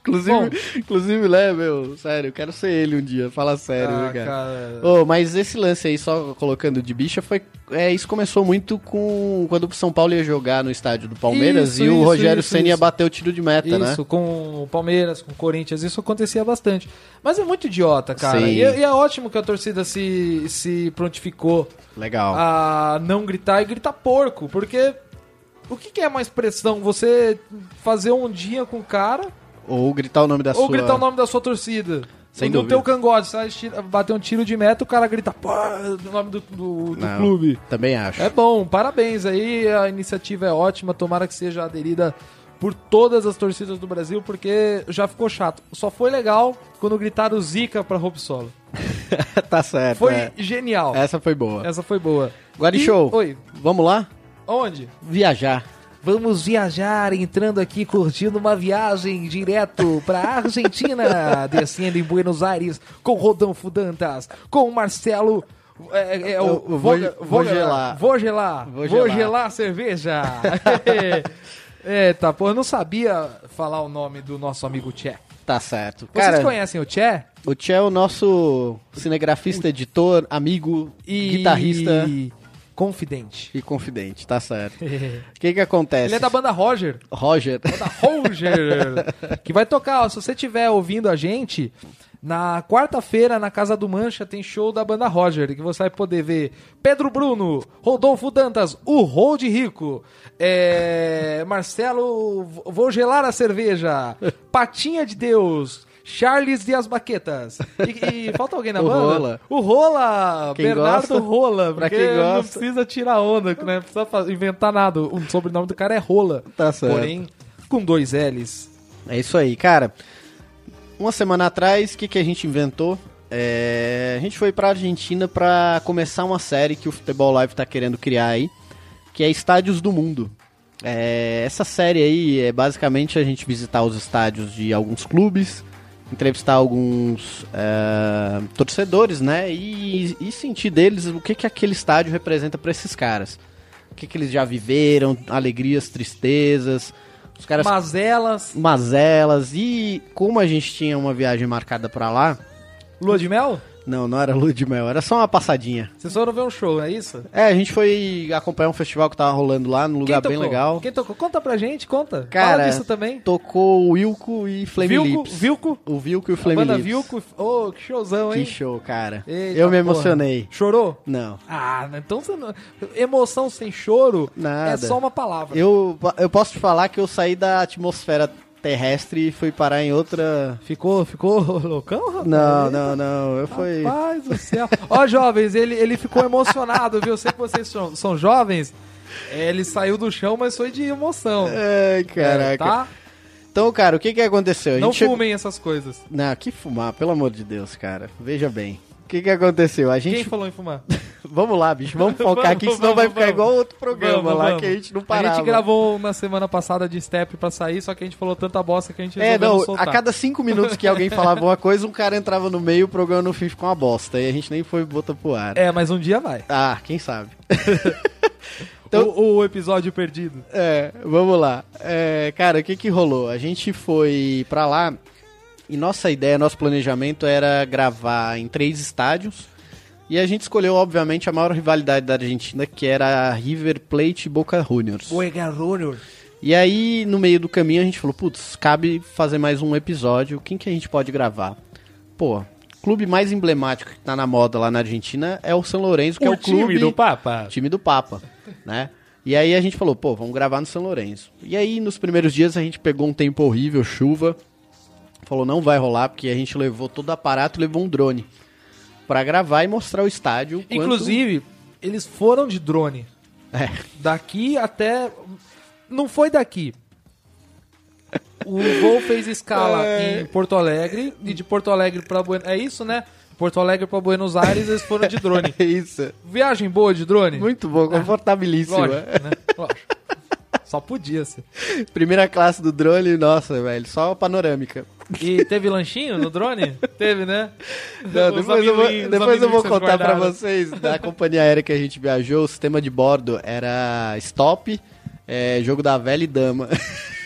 Inclusive, Bom. inclusive, né, meu, sério, eu quero ser ele um dia, fala sério, Ah, né, cara. cara. Ô, mas esse lance aí, só colocando de bicha, foi. É, isso começou muito com. Quando o São Paulo ia jogar no estádio do Palmeiras Isso, e o isso, Rogério isso, Senna ia isso. bater o tiro de meta, né? Isso, com o Palmeiras, com o Corinthians, isso acontecia bastante. Mas é muito idiota, cara. E, e é ótimo que a torcida se, se prontificou Legal. a não gritar e gritar porco, porque o que, que é mais pressão? Você fazer um dia com o cara Ou gritar o nome da ou sua. gritar o nome da sua torcida? Sem no dúvida. teu cangote, sai bater um tiro de meta, o cara grita pô, o nome do, do, do Não, clube. Também acho. É bom, parabéns aí, a iniciativa é ótima, tomara que seja aderida por todas as torcidas do Brasil, porque já ficou chato. Só foi legal quando gritaram Zica pra Hope Solo. tá certo. Foi é. genial. Essa foi boa. Essa foi boa. Guari E- Show. Oi, Vamos lá? onde? Viajar. Vamos viajar, entrando aqui, curtindo uma viagem direto pra Argentina, descendo em Buenos Aires com Rodolfo Dantas, com o Marcelo. É, é, é, o, Eu- eu vou- Voga- vou gelar. Vou gelar. Vou Vou gelar. gelar a cerveja. Eita, pô, eu não sabia falar o nome do nosso amigo Tchê. Tá certo. Vocês Cara, conhecem o Tchê? o Tchê é o nosso cinegrafista, editor, amigo, E... guitarrista Confidente. e confidente, tá certo. Ele O que que acontece? é da banda Roger. Roger. da Roger, que vai tocar, ó, se você estiver ouvindo a gente, na quarta-feira, na Casa do Mancha, tem show da banda Roger, que você vai poder ver Pedro Bruno, Rodolfo Dantas, o Rold Rico, é, Marcelo, vou gelar a cerveja, Patinha de Deus, Charles e as Baquetas. E, e falta alguém na O banda? Rola. O Rola, Quem Bernardo gosta, Rola, pra porque não precisa tirar onda, né? não precisa inventar nada. O sobrenome do cara é Rola. Tá certo. Porém, com dois L's. É isso aí, cara. Uma semana atrás, o que, que a gente inventou? É, a gente foi pra Argentina pra começar uma série que o Futebol Live tá querendo criar aí, que é Estádios do Mundo. É, essa série aí é basicamente a gente visitar os estádios de alguns clubes, entrevistar alguns é, torcedores, né? E, e sentir deles o que, que aquele estádio representa pra esses caras. O que, que eles já viveram, alegrias, tristezas. Os caras Mazelas. mazelas e como a gente tinha uma viagem marcada pra lá, Lua de mel? Não, não era lua de mel, era só uma passadinha. Vocês foram ver um show, é isso? É, a gente foi acompanhar um festival que tava rolando lá, num lugar bem legal. Quem tocou? Conta pra gente, conta. Cara, Fala disso também. Tocou o Wilco e Flame Vilco, Lips. Vilco. O Vilco e o A Flame banda Lips. Vilco. Ô, que showzão, Que hein? show, cara. Eita eu me porra. emocionei. Chorou? Não. Ah, então você não... Emoção sem choro Nada. é só uma palavra. Eu, eu posso te falar que eu saí da atmosfera terrestre e fui parar em outra. Ficou, ficou loucão, rapaz? Não, não, não. Eu fui. Rapaz do céu. Ó, jovens, ele, ele ficou emocionado, viu? Eu sei que vocês são, são jovens. É, Ele saiu do chão, mas foi de emoção. Ai, caraca. É, tá? Então, cara, o que que aconteceu? Não gente chegou- fumem essas coisas. Não, que fumar, pelo amor de Deus, cara. Veja bem. O que que aconteceu? A gente. Quem falou em fumar? Vamos lá, bicho. Vamos focar Vamos, aqui, senão vamos, vai ficar igual outro programa Vamos, lá que a gente não parava. A gente gravou na semana passada de Step pra sair, só que a gente falou tanta bosta que a gente É, não soltar. a cada cinco minutos que alguém falava uma coisa, um cara entrava no meio, o programa no fim ficou uma bosta. E a gente nem foi botar pro ar. É, mas um dia vai. Ah, quem sabe? Então- o, o episódio perdido. É, vamos lá. É, cara, o que que rolou? A gente foi pra lá e nossa ideia, nosso planejamento era gravar em três estádios. E a gente escolheu, obviamente, a maior rivalidade da Argentina, que era River Plate e Boca Juniors. Boega Junior. E aí, no meio do caminho, a gente falou, putz, cabe fazer mais um episódio, quem que a gente pode gravar? Pô, o clube mais emblemático que tá na moda lá na Argentina é o São Lourenço, que é o clube... Papa. time do Papa, né? E aí a gente falou, pô, vamos gravar no São Lourenço. E aí, nos primeiros dias, a gente pegou um tempo horrível, chuva, falou, não vai rolar, porque a gente levou todo o aparato e levou um drone pra gravar e mostrar o estádio. quanto- Inclusive, eles foram de drone. É. Daqui até. Não foi daqui. O voo fez escala É. em Porto Alegre e de Porto Alegre pra Buenos É isso, né? Porto Alegre pra Buenos Aires eles foram de drone. É isso. Viagem boa de drone? Muito bom, confortabilíssimo. Lógico, né? Lógico. Só podia ser. Primeira classe do drone, nossa, velho, só panorâmica. E teve lanchinho no drone? Teve, né? Não, depois eu vou, depois eu vou contar pra guardaram. vocês da companhia aérea que a gente viajou. O sistema de bordo era stop, é, jogo da velha e dama.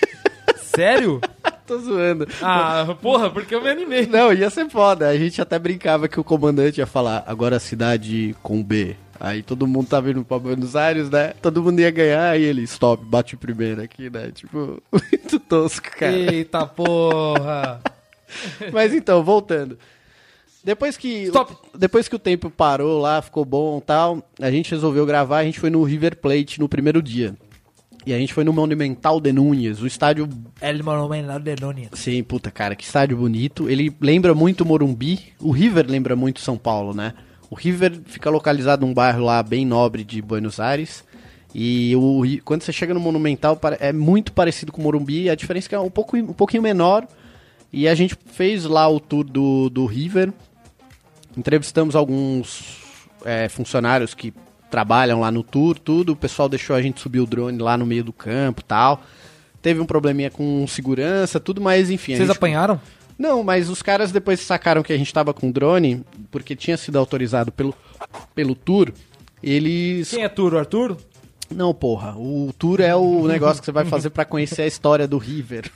Sério? Tô zoando. Ah, porra, porque eu me animei. Não, ia ser foda. A gente até brincava que o comandante ia falar, agora a cidade com B. Aí todo mundo tá vindo pra Buenos Aires, né? Todo mundo ia ganhar, e ele, stop, bate primeiro aqui, né? Tipo, muito tosco, cara. Eita porra. Mas então, voltando. Depois que, Stop. depois que o tempo parou lá, ficou bom e tal, a gente resolveu gravar, a gente foi no River Plate no primeiro dia. E a gente foi no Monumental de Núñez, o estádio El Monumental de Núñez. Sim, puta, cara, que estádio bonito. Ele lembra muito Morumbi. O River lembra muito São Paulo, né? O River fica localizado num bairro lá bem nobre de Buenos Aires. E o, quando você chega no Monumental, é muito parecido com o Morumbi. A diferença é que é um, pouco, um pouquinho menor. E a gente fez lá o tour do, do River. Entrevistamos alguns é, funcionários que trabalham lá no tour, tudo. O pessoal deixou a gente subir o drone lá no meio do campo e tal. Teve um probleminha com segurança, tudo, mas enfim. Vocês gente- apanharam? Não, mas os caras depois sacaram que a gente tava com drone, porque tinha sido autorizado pelo, pelo tour. Eles. Quem é Turo? Arthur? Não, porra. O tour é o negócio que você vai fazer pra conhecer a história do River.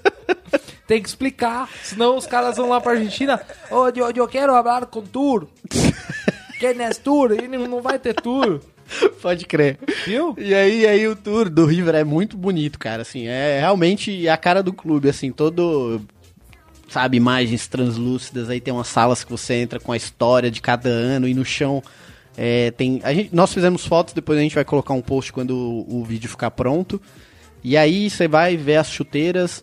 Tem que explicar, senão os caras vão lá pra Argentina. Ô, eu, eu quero falar com Tour. Quem é Tour? E não não vai ter Tour. Pode crer. Viu? E aí, aí o tour do River é muito bonito, cara, assim, é realmente a cara do clube, assim, todo, sabe, imagens translúcidas, aí tem umas salas que você entra com a história de cada ano e no chão é, tem, a gente, nós fizemos fotos, depois a gente vai colocar um post quando o, o vídeo ficar pronto, e aí você vai ver as chuteiras,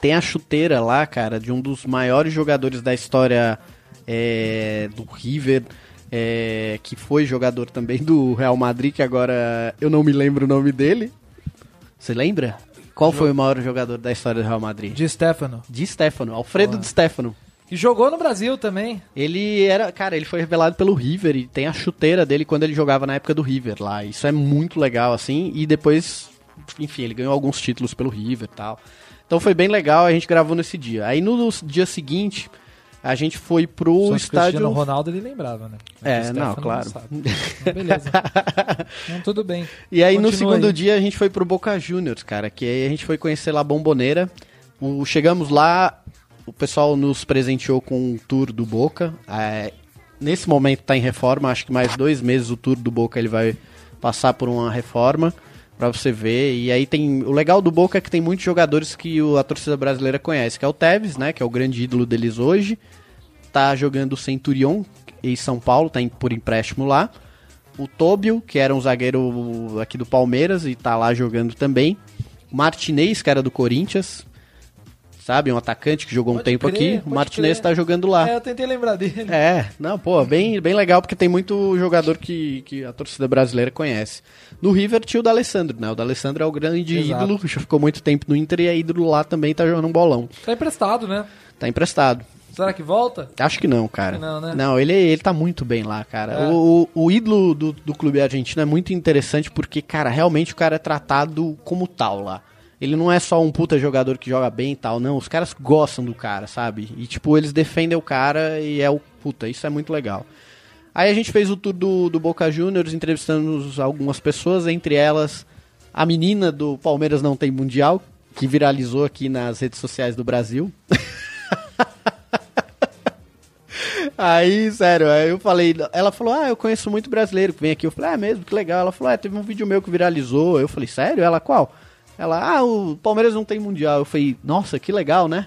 tem a chuteira lá, cara, de um dos maiores jogadores da história é, do River, é, que foi jogador também do Real Madrid, que agora eu não me lembro o nome dele. Você lembra? Qual foi o maior jogador da história do Real Madrid? De Stefano. Di Stefano, Alfredo Di Stefano. E jogou no Brasil também. Ele era, cara, ele foi revelado pelo River e tem a chuteira dele quando ele jogava na época do River lá. Isso é muito legal, assim. E depois, enfim, ele ganhou alguns títulos pelo River e tal. Então foi bem legal, a gente gravou nesse dia. Aí no dia seguinte, a gente foi pro Só que o estádio. Cristiano Ronaldo ele lembrava, né? É, O Stefano não, claro. sabe. Então, Beleza. Então, tudo bem. E aí no Continua segundo aí. dia a gente foi pro Boca Juniors, cara, que aí a gente foi conhecer lá a Bomboneira. O, chegamos lá, o pessoal nos presenteou com um tour do Boca. É, nesse momento tá em reforma, acho que mais dois meses o tour do Boca ele vai passar por uma reforma pra você ver. E aí tem. O legal do Boca é que tem muitos jogadores que o- a torcida brasileira conhece, que é o Tevez, né? Que é o grande ídolo deles hoje. Tá jogando o Centurion em São Paulo, tá em- por empréstimo lá. O Tobio, que era um zagueiro aqui do Palmeiras e tá lá jogando também. Martinez, que era do Corinthians. Sabe, um atacante que jogou um Pode tempo crer, aqui. O Martinez crer. tá jogando lá. É, eu tentei lembrar dele. É, não, pô, bem, bem legal porque tem muito jogador que, que a torcida brasileira conhece. No River tinha o D'Alessandro, né? O D'Alessandro é o grande Exato. ídolo, já ficou muito tempo no Inter e é ídolo lá também, tá jogando um bolão. Tá emprestado, né? Tá emprestado. Será que volta? Acho que não, cara. Não, né? ele, ele tá muito bem lá, cara. É. O, o, o ídolo do, do clube argentino é muito interessante porque, cara, realmente o cara é tratado como tal lá. Ele não é só um puta jogador que joga bem e tal, não. Os caras gostam do cara, sabe? E, tipo, eles defendem o cara e é o puta. Isso é muito legal. Aí a gente fez o tour do, do Boca Juniors, entrevistando algumas pessoas, entre elas a menina do Palmeiras Não Tem Mundial, que viralizou aqui nas redes sociais do Brasil. Aí, sério, aí eu falei, ela falou, ah, eu conheço muito brasileiro que vem aqui. Eu falei, ah, é mesmo, que legal. Ela falou, é, teve um vídeo meu que viralizou. Eu falei, sério? Ela, qual? Ela, ah, o Palmeiras não tem mundial. Eu falei, nossa, que legal, né?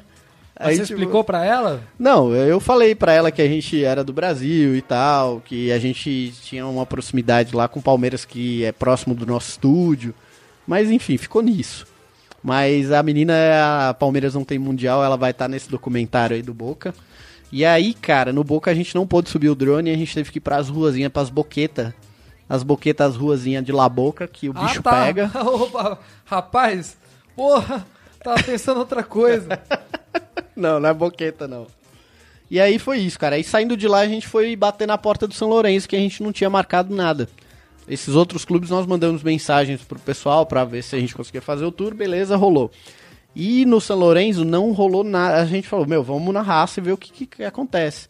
Aí, você tipo, explicou pra ela? Não, eu falei pra ela que a gente era do Brasil e tal, que a gente tinha uma proximidade lá com o Palmeiras que é próximo do nosso estúdio. Mas enfim, ficou nisso. Mas a menina, a Palmeiras não tem mundial, ela vai estar nesse documentário aí do Boca. E aí, cara, no Boca a gente não pôde subir o drone e a gente teve que ir pras ruazinhas, pras boquetas. As boquetas, as ruazinhas de La Boca, que o bicho ah, tá. pega. Opa, rapaz, porra, tava pensando outra coisa. Não, não é boqueta, não. E aí foi isso, cara. Aí saindo de lá, a gente foi bater na porta do São Lourenço, que a gente não tinha marcado nada. Esses outros clubes nós mandamos mensagens pro pessoal pra ver se a gente conseguia fazer o tour, beleza, rolou. E no São Lourenço não rolou nada. A gente falou, meu, vamos na raça e ver o que, que- que acontece.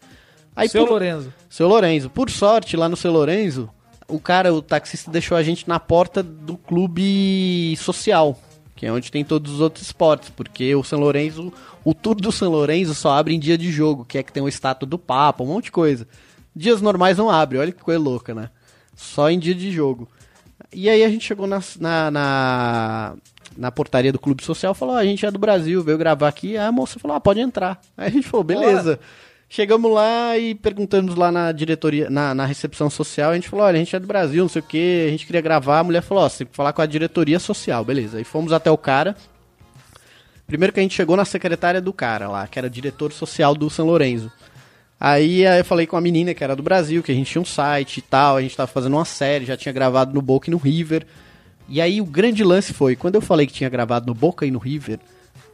Aí, Seu por- Lorenzo. seu Lourenço. Por sorte, lá no seu Lourenço, o cara, o taxista deixou a gente na porta do clube social, que é onde tem todos os outros esportes, porque o São Lourenço, o tour do São Lourenço só abre em dia de jogo, que é que tem o estátua do Papa, um monte de coisa. Dias normais não abre, olha que coisa louca, né? Só em dia de jogo. E aí a gente chegou na, na, na, na portaria do clube social, falou, "Ah, a gente é do Brasil, veio gravar aqui. Aí a moça falou, ah, pode entrar. Aí a gente falou, beleza. Chegamos lá e perguntamos lá na diretoria, na, na recepção social, a gente falou, olha, a gente é do Brasil, não sei o que, a gente queria gravar, a mulher falou, ó, você tem que falar com a diretoria social, beleza. Aí fomos até o cara. Primeiro que a gente chegou na secretária do cara lá, que era diretor social do São Lourenço. Aí, aí eu falei com a menina que era do Brasil, que a gente tinha um site e tal, a gente tava fazendo uma série, já tinha gravado no Boca e no River. E aí o grande lance foi, quando eu falei que tinha gravado no Boca e no River,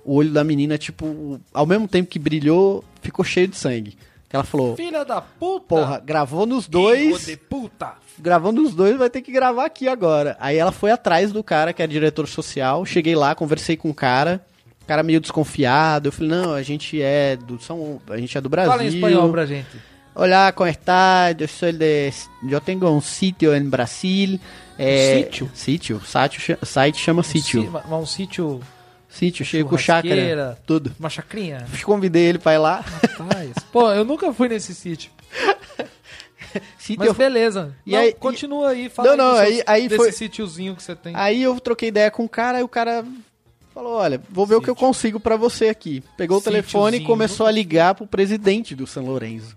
o olho da menina, tipo, ao mesmo tempo que brilhou, ficou cheio de sangue. Que ela falou, Filha da puta. porra, gravou nos Filho dois, de puta. gravando os dois, vai ter que gravar aqui agora. Aí ela foi atrás do cara, que é diretor social, cheguei lá, conversei com o cara, o cara meio desconfiado, eu falei, não, a gente é do São, a gente é do Brasil. Fala em espanhol pra gente. Hola, ¿cómo está? Yo soy de... Yo tengo un sitio en Brasil. eh, sítio? Sítio. Site, site chama sítio. Um, um sítio, Sítio, cheio com chácara. Tudo. uma chacrinha. Convidei ele pra ir lá. Rapaz. Pô, eu nunca fui nesse sítio. Sítio, Mas beleza. E Não, aí- continua aí, fala Não, não, aí- seus- aí desse foi- sítiozinho que você tem. Aí eu troquei ideia com o cara e o cara falou, olha, vou ver o que eu consigo pra você aqui. Pegou o telefone e começou a ligar pro presidente do São Lourenço.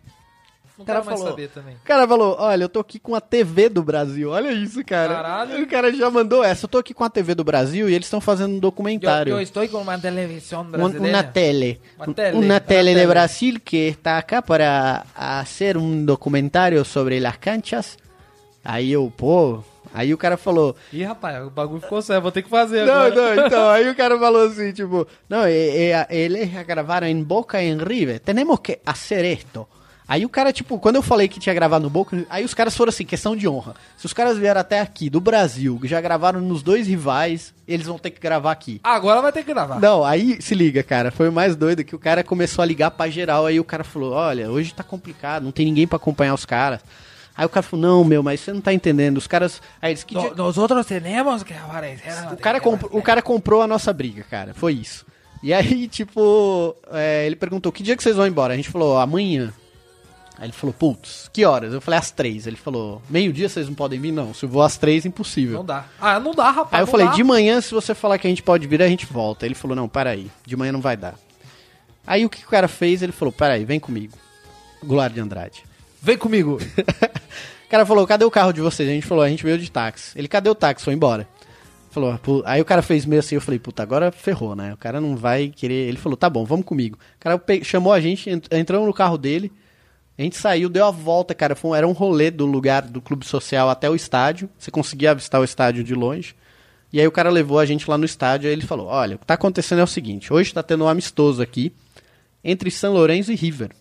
Não cara falou- saber também. O cara falou, olha, eu tô aqui com a TV do Brasil. Olha isso, cara. Caralho. O cara já mandou essa. Eu tô aqui com a TV do Brasil e eles estão fazendo um documentário. Eu, eu estou com uma televisão brasileira. una tele. Uma tele, una tele de tele. Brasil que está acá para hacer un documentario sobre las canchas. Aí eu, pô. Aí o cara falou. Ih, rapaz, o bagulho ficou sério, vou ter que fazer Não, agora. não, então. Aí o cara falou assim, tipo. Não, eh, eh, eles gravaram em Boca e em River. Tenemos que hacer esto. Aí o cara, tipo, quando eu falei que tinha gravado no Boca, aí os caras foram assim, questão de honra. Se os caras vieram até aqui, do Brasil, que já gravaram nos dois rivais, eles vão ter que gravar aqui. Agora vai ter que gravar. Não, aí se liga, cara. Foi o mais doido que o cara começou a ligar pra geral. Aí o cara falou: Olha, hoje tá complicado, não tem ninguém pra acompanhar os caras. Aí o cara falou: Não, meu, mas você não tá entendendo. Os caras. Aí eles que. No- nosotros tenemos que aparecer. O cara, comprou, o cara comprou a nossa briga, cara. Foi isso. E aí, tipo, é, ele perguntou, que dia que vocês vão embora? A gente falou, amanhã. Aí ele falou, putz, que horas? Eu falei, às três. Ele falou, meio-dia vocês não podem vir? Não, se eu vou às três, impossível. Não dá. Ah, não dá, rapaz. Aí eu falei, dá. de manhã, se você falar que a gente pode vir, a gente volta. Ele falou, não, peraí, de manhã não vai dar. Aí o que o cara fez? Ele falou, peraí, vem comigo. Goulart de Andrade. Vem comigo. O cara falou, cadê o carro de vocês? A gente falou, a gente veio de táxi. Ele, cadê o táxi? Foi embora. Falou, aí o cara fez meio assim, eu falei, puta, agora ferrou, né? O cara não vai querer. Ele falou, tá bom, vamos comigo. O cara chamou a gente, ent- entramos no carro dele, a gente saiu, deu a volta, cara. Foi era um rolê do lugar do clube social até o estádio. Você conseguia avistar o estádio de longe. E aí o cara levou a gente lá no estádio, aí ele falou, olha, o que tá acontecendo é o seguinte, hoje tá tendo um amistoso aqui entre São Lourenço e River.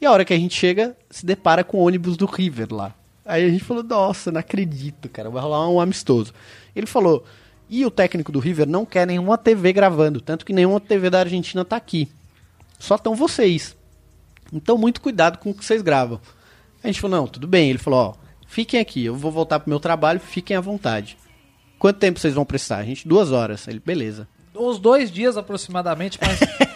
E a hora que a gente chega, se depara com o ônibus do River lá. Aí a gente falou, nossa, não acredito, cara, vai rolar um amistoso. Ele falou, e o técnico do River não quer nenhuma TV gravando, tanto que nenhuma TV da Argentina tá aqui. Só estão vocês. Então, muito cuidado com o que vocês gravam. A gente falou, não, tudo bem. Ele falou, ó, fiquem aqui, eu vou voltar pro meu trabalho, fiquem à vontade. Quanto tempo vocês vão precisar? A gente, duas horas. Ele, beleza. Uns dois dias aproximadamente, mas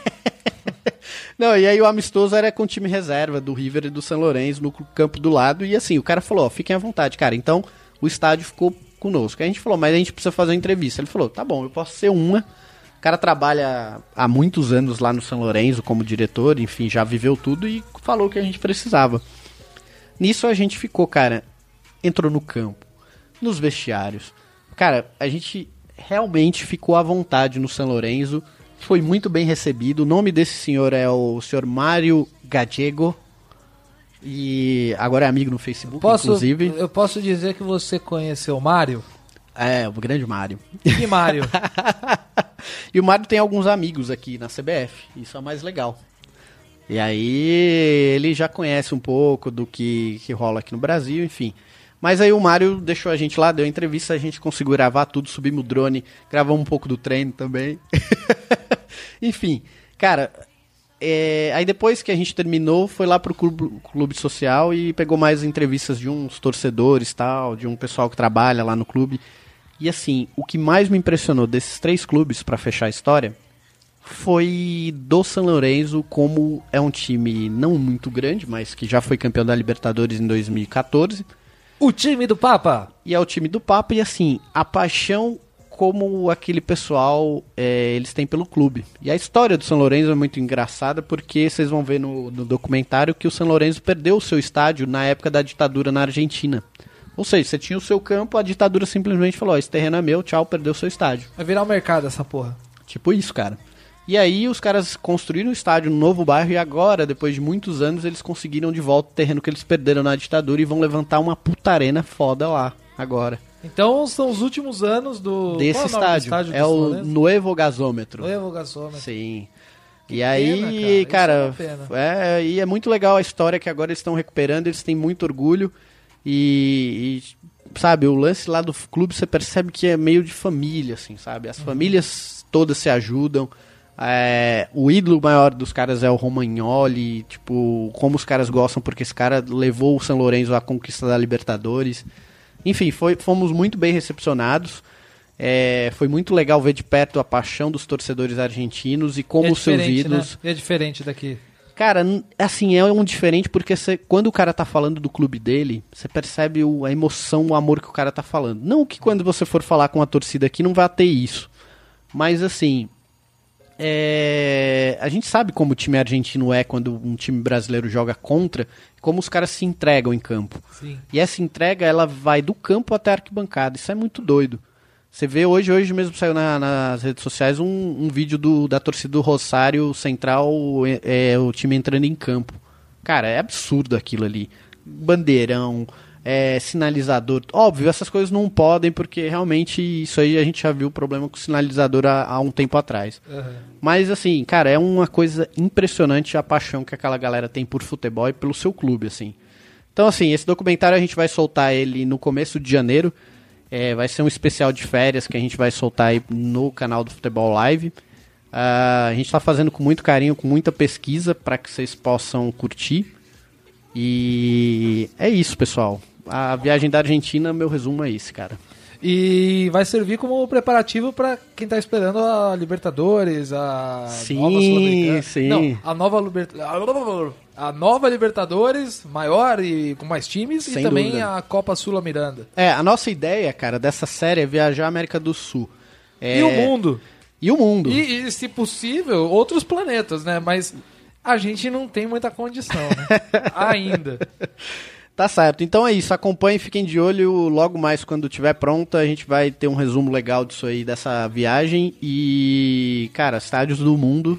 Não, e aí o amistoso era com o time reserva do River e do São Lourenço no campo do lado. E assim, o cara falou, ó, fiquem à vontade, cara. Então, o estádio ficou conosco. Aí a gente falou, mas a gente precisa fazer uma entrevista. Ele falou, tá bom, eu posso ser uma. O cara trabalha há muitos anos lá no São Lourenço como diretor, enfim, já viveu tudo e falou que a gente precisava. Nisso a gente ficou, cara, entrou no campo, nos vestiários. Cara, a gente realmente ficou à vontade no São Lourenço. Foi muito bem recebido. O nome desse senhor é o senhor Mário Gallego. E agora é amigo no Facebook, posso, inclusive. eu posso dizer que você conheceu o Mário? É, o grande Mário. Que Mário? e o Mário tem alguns amigos aqui na CBF. Isso é o mais legal. E aí ele já conhece um pouco do que, que rola aqui no Brasil, enfim. Mas aí o Mário deixou a gente lá, deu entrevista, a gente conseguiu gravar tudo, subimos o drone, gravamos um pouco do treino também. enfim, cara, é, aí depois que a gente terminou, foi lá pro clube, clube social e pegou mais entrevistas de uns torcedores tal, de um pessoal que trabalha lá no clube. E assim, o que mais me impressionou desses três clubes, pra fechar a história, foi do São Lourenço, como é um time não muito grande, mas que já foi campeão da Libertadores em 2014. o time do Papa? E é o time do Papa, e assim, a paixão como aquele pessoal é, eles têm pelo clube. E a história do São Lourenço é muito engraçada, porque vocês vão ver no, no documentário que o São Lourenço perdeu o seu estádio na época da ditadura na Argentina. Ou seja, você tinha o seu campo, a ditadura simplesmente falou, ó, esse terreno é meu, tchau, perdeu o seu estádio. Vai virar o mercado essa porra. Tipo isso, cara. E aí os caras construíram um estádio no novo bairro e agora, depois de muitos anos, eles conseguiram de volta o terreno que eles perderam na ditadura e vão levantar uma puta arena foda lá, agora. Então são os últimos anos do. Desse é o do estádio. do é o? Nuevo Gasômetro. Novo Gasômetro. Sim. Que E aí, pena, cara. Cara, é é, e é muito legal a história que agora eles estão recuperando, eles têm muito orgulho e, e, sabe, o lance lá do clube você percebe que é meio de família, assim, sabe? Uhum. As famílias todas se ajudam. É, o ídolo maior dos caras é o Romagnoli, tipo, como os caras gostam, porque esse cara levou o São Lourenço à conquista da Libertadores. Enfim, foi, fomos muito bem recepcionados. É, foi muito legal ver de perto a paixão dos torcedores argentinos e como é os seus diferente, ídolos. Né? E é diferente daqui. Cara, assim, é um diferente porque cê- quando o cara tá falando do clube dele, você percebe o- a emoção, o amor que o cara tá falando. Não que quando você for falar com a torcida aqui não vai ter isso. Mas assim, é, a gente sabe como o time argentino é quando um time brasileiro joga contra, como os caras se entregam em campo. Sim. E essa entrega, ela vai do campo até a arquibancada. Isso é muito doido. Você vê hoje, hoje mesmo saiu na- nas redes sociais um, um vídeo do, da torcida do Rosário Central, é, é, o time entrando em campo. Cara, é absurdo aquilo ali. Bandeirão, é, sinalizador. Óbvio, essas coisas não podem, porque realmente isso aí a gente já viu o problema com o sinalizador há, há um tempo atrás. Mas assim, cara, é uma coisa impressionante a paixão que aquela galera tem por futebol e pelo seu clube, assim. Então, assim, esse documentário a gente vai soltar ele no começo de janeiro. É, vai ser um especial de férias que a gente vai soltar aí no canal do Futebol Live. Ah, a gente está fazendo com muito carinho, com muita pesquisa para que vocês possam curtir. E é isso, pessoal. A viagem da Argentina, meu resumo é esse, cara. E vai servir como preparativo para quem tá esperando a Libertadores, a Sim, nova Sul-Americana. sim. Não, a nova Libertadores, a nova Libertadores, maior e com mais times Sem e também dúvida. a Copa Sula Miranda. É, a nossa ideia, cara, dessa série é viajar à América do Sul. É, E o mundo. E o mundo. E, e, se possível, outros planetas, né? Mas a gente não tem muita condição, né? Ainda. Tá certo. Então é isso. Acompanhem, fiquem de olho. Logo mais, quando tiver pronta, a gente vai ter um resumo legal disso aí, dessa viagem. E, cara, estádios do mundo,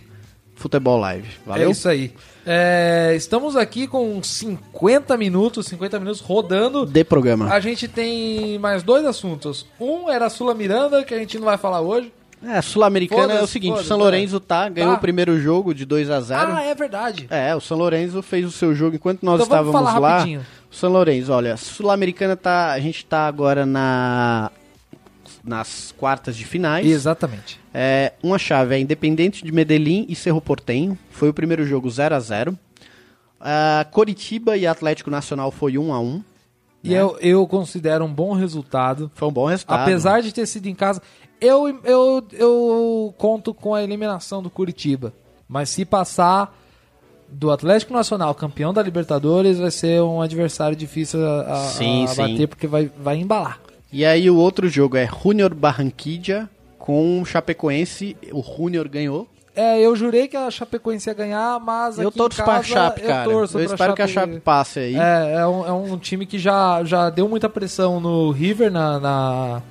futebol live. Valeu? É isso aí. É, estamos aqui com 50 minutos, 50 minutos rodando. De programa. A gente tem mais dois assuntos. Um era a Sula Miranda, que a gente não vai falar hoje. É, Sul-Americana é o seguinte: o São Lourenço tá, ganhou Tá. o primeiro jogo de 2 a 0 Ah, é verdade. É, o São Lourenço fez o seu jogo enquanto nós Então vamos estávamos lá. rapidinho. O São Lourenço, olha, Sul-Americana tá, a gente tá agora na nas quartas de finais. Exatamente. É, uma chave é Independente de Medellín e Cerro Portenho. Foi o primeiro jogo 0 a 0 Ah, Coritiba e Atlético Nacional foi 1 a 1 E eu, eu considero um bom resultado. Foi um bom resultado. Apesar de ter sido em casa, eu, eu, eu conto com a eliminação do Curitiba. Mas se passar do Atlético Nacional, campeão da Libertadores, vai ser um adversário difícil a, a- Sim, a sim. bater, porque vai, vai embalar. E aí o outro jogo é Junior Barranquilla com o Chapecoense. O Junior ganhou. É, eu jurei que a Chapecoense ia ganhar, mas eu aqui torço em pra casa, Chape, eu cara. Eu, torço pra espero que a Chape passe aí. É, é um, é um time que já, já deu muita pressão no River na, na-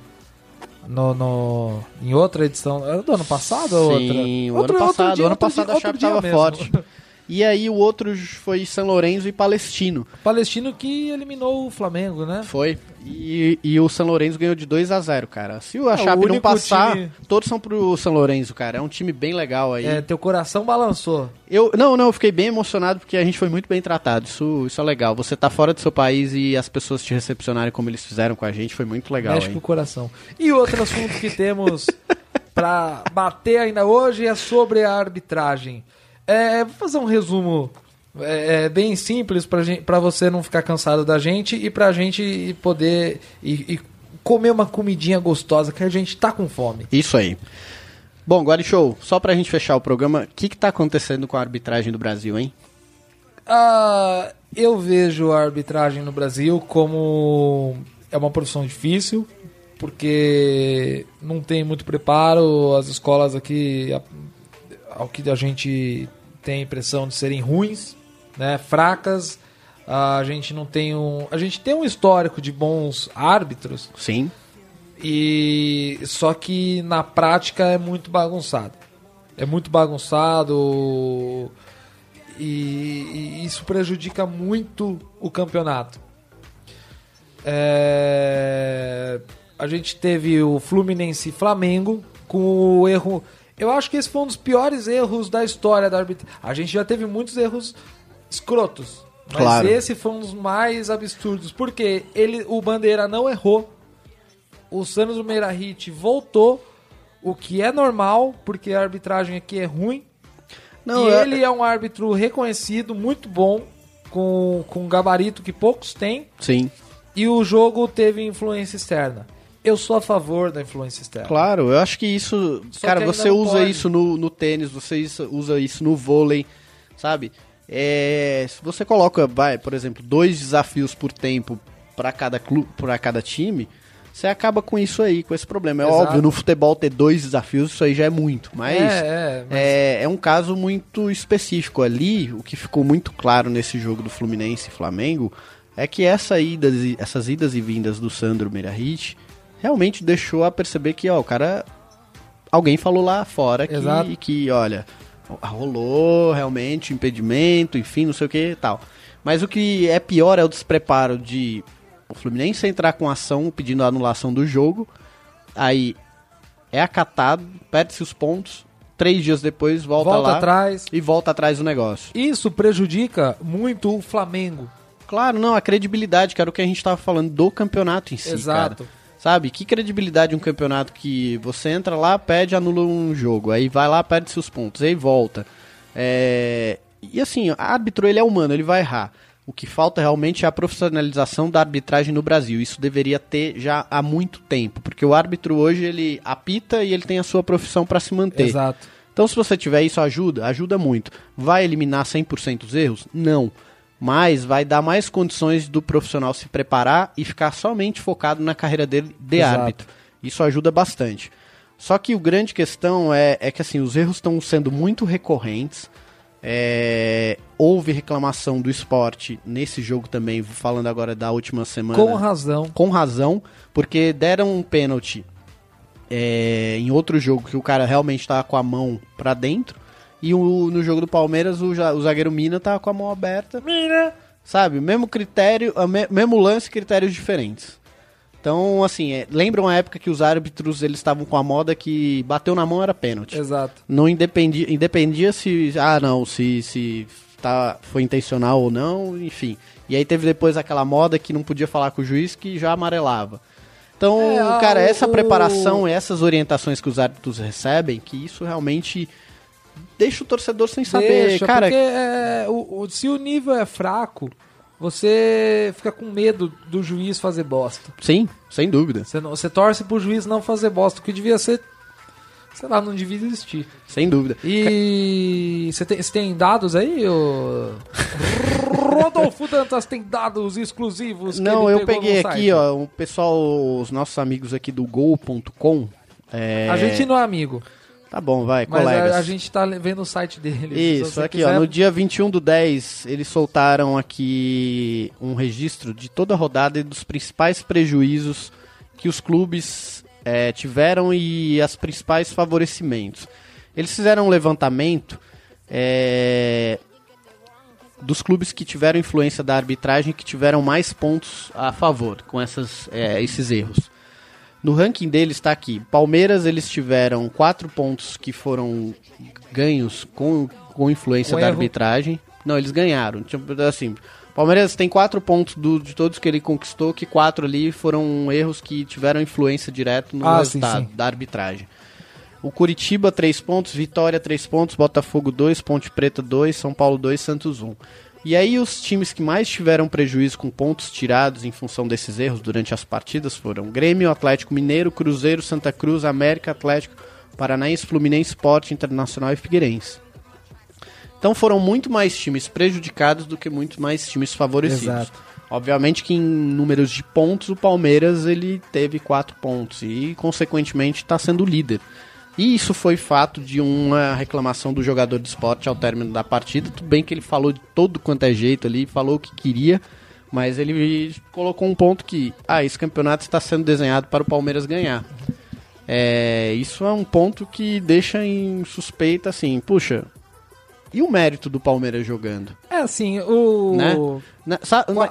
no, no- em outra edição. Era do ano passado ou Sim, outra? o ano passado, dia- ano passado dia- a Chape tava mesmo. forte. E aí o outro foi São Lourenço e Palestino. Palestino que eliminou o Flamengo, né? Foi. E, e o São Lourenço ganhou de 2 a 0 cara. Se o É, Chape não passar, time- todos são pro São Lourenço, cara. É um time bem legal aí. É, teu coração balançou. Eu, não, não, eu fiquei bem emocionado porque a gente foi muito bem tratado. Isso, isso é legal. Você tá fora do seu país e as pessoas te recepcionarem como eles fizeram com a gente foi muito legal. Mexe hein? com o coração. E outro assunto que temos pra bater ainda hoje é sobre a arbitragem. É, vou fazer um resumo é, é, bem simples pra você não ficar cansado da gente e pra gente poder e, e comer uma comidinha gostosa que a gente tá com fome. Isso aí. Bom, agora show. Só pra gente fechar o programa, o que que tá acontecendo com a arbitragem do Brasil, hein? Ah, eu vejo a arbitragem no Brasil como é uma profissão difícil, porque não tem muito preparo, as escolas aqui, a- ao que a gente tem a impressão de serem ruins, né, fracas. A gente não tem um, a gente tem um histórico de bons árbitros, Sim. e só que na prática é muito bagunçado. É muito bagunçado e, e isso prejudica muito o campeonato. É, a gente teve o Fluminense e Flamengo com o erro. Eu acho que esse foi um dos piores erros da história da arbitragem. A gente já teve muitos erros escrotos. Mas Claro. esse foi um dos mais absurdos. Porque ele, o Bandeira não errou. O Santos Meirahit voltou. O que é normal, porque a arbitragem aqui é ruim. Não, e é- ele é um árbitro reconhecido, muito bom, com, com um gabarito que poucos têm. Sim. E o jogo teve influência externa. Eu sou a favor da influência externa. Claro, eu acho que isso. Só cara, que você usa pode. isso no, no tênis, você usa isso no vôlei, sabe? É, se você coloca, vai, por exemplo, dois desafios por tempo para cada clube, para cada time, você acaba com isso aí, com esse problema. É Exato. óbvio, no futebol ter dois desafios, isso aí já é muito, mas É, é, mas- é, é um caso muito específico ali. O que ficou muito claro nesse jogo do Fluminense e Flamengo é que essa ida, essas idas e vindas do Sandro Meirahit realmente deixou a perceber que, ó, o cara. Alguém falou lá fora que, que, olha, rolou realmente impedimento, enfim, não sei o que e tal. Mas o que é pior é o despreparo de o Fluminense entrar com ação pedindo a anulação do jogo, aí é acatado, perde-se os pontos, três dias depois volta, volta lá atrás. e volta atrás do negócio. Isso prejudica muito o Flamengo. Claro, não, a credibilidade, que era o que a gente tava falando do campeonato em si, Exato. cara. Sabe, que credibilidade um campeonato que você entra lá, pede, anula um jogo, aí vai lá, perde seus pontos, aí volta. É... E assim, o árbitro, ele é humano, ele vai errar. O que falta realmente é a profissionalização da arbitragem no Brasil. Isso deveria ter já há muito tempo, porque o árbitro hoje ele apita e ele tem a sua profissão para se manter. Exato. Então, se você tiver isso, ajuda? Ajuda muito. Vai eliminar 100% os erros? Não. Mas vai dar mais condições do profissional se preparar e ficar somente focado na carreira dele de Exato. árbitro. Isso ajuda bastante. Só que o grande questão é, é que assim, os erros estão sendo muito recorrentes. É, houve reclamação do esporte nesse jogo também, falando agora da última semana Com razão. com razão, porque deram um pênalti é, em outro jogo que o cara realmente tava com a mão pra dentro. E o- no jogo do Palmeiras o, o zagueiro Mina tava com a mão aberta. Mina! Sabe? Mesmo critério, mesmo lance, critérios diferentes. Então, assim, é, lembra uma época que os árbitros eles estavam com a moda que bateu na mão era pênalti. Exato. Não independia, independia se. Ah, não, se, se tá, foi intencional ou não, enfim. E aí teve depois aquela moda que não podia falar com o juiz que já amarelava. Então, É, ah, cara, essa o- preparação, essas orientações que os árbitros recebem, que isso realmente deixa o torcedor sem saber. Deixa, cara, porque é, o- o- se o nível é fraco, você fica com medo do juiz fazer bosta. sim, sem dúvida. Você, não- você torce pro juiz não fazer bosta, o que devia ser, sei lá, não devia existir. Sem dúvida. E você tem, você tem dados aí, ô... Rodolfo Dantas tem dados exclusivos. Não, eu peguei aqui, ó, o pessoal, os nossos amigos aqui do gol.com. É... A gente não é amigo, Tá bom, vai, mas colegas. a, a gente tá vendo o site dele. Isso, aqui, quiser- ó, no dia 21 do 10, eles soltaram aqui um registro de toda a rodada e dos principais prejuízos que os clubes eh, tiveram e as principais favorecimentos. Eles fizeram um levantamento eh, dos clubes que tiveram influência da arbitragem que tiveram mais pontos a favor com essas, eh, esses erros. No ranking deles está aqui. Palmeiras, eles tiveram quatro pontos que foram ganhos com, com influência Um da erro. arbitragem. Não, eles ganharam. Tipo, assim, Palmeiras tem quatro pontos do- de todos que ele conquistou, que quatro ali foram erros que tiveram influência direta no Ah, sim, resultado sim. da arbitragem. O Curitiba, 3 pontos, Vitória, 3 pontos, Botafogo, 2, Ponte Preta, 2, São Paulo, 2, Santos, 1. E aí os times que mais tiveram prejuízo com pontos tirados em função desses erros durante as partidas foram Grêmio, Atlético Mineiro, Cruzeiro, Santa Cruz, América, Atlético, Paranaense, Fluminense, Sport, Internacional e Figueirense. Então foram muito mais times prejudicados do que muito mais times favorecidos. Exato. Obviamente que em números de pontos o Palmeiras ele teve quatro pontos e consequentemente está sendo líder. E isso foi fato de uma reclamação do jogador de esporte ao término da partida. Tudo bem que ele falou de todo quanto é jeito ali, falou o que queria, mas ele colocou um ponto que, ah, esse campeonato está sendo desenhado para o Palmeiras ganhar. É, isso é um ponto que deixa em suspeita assim, puxa, e o mérito do Palmeiras jogando? É assim, o... Né?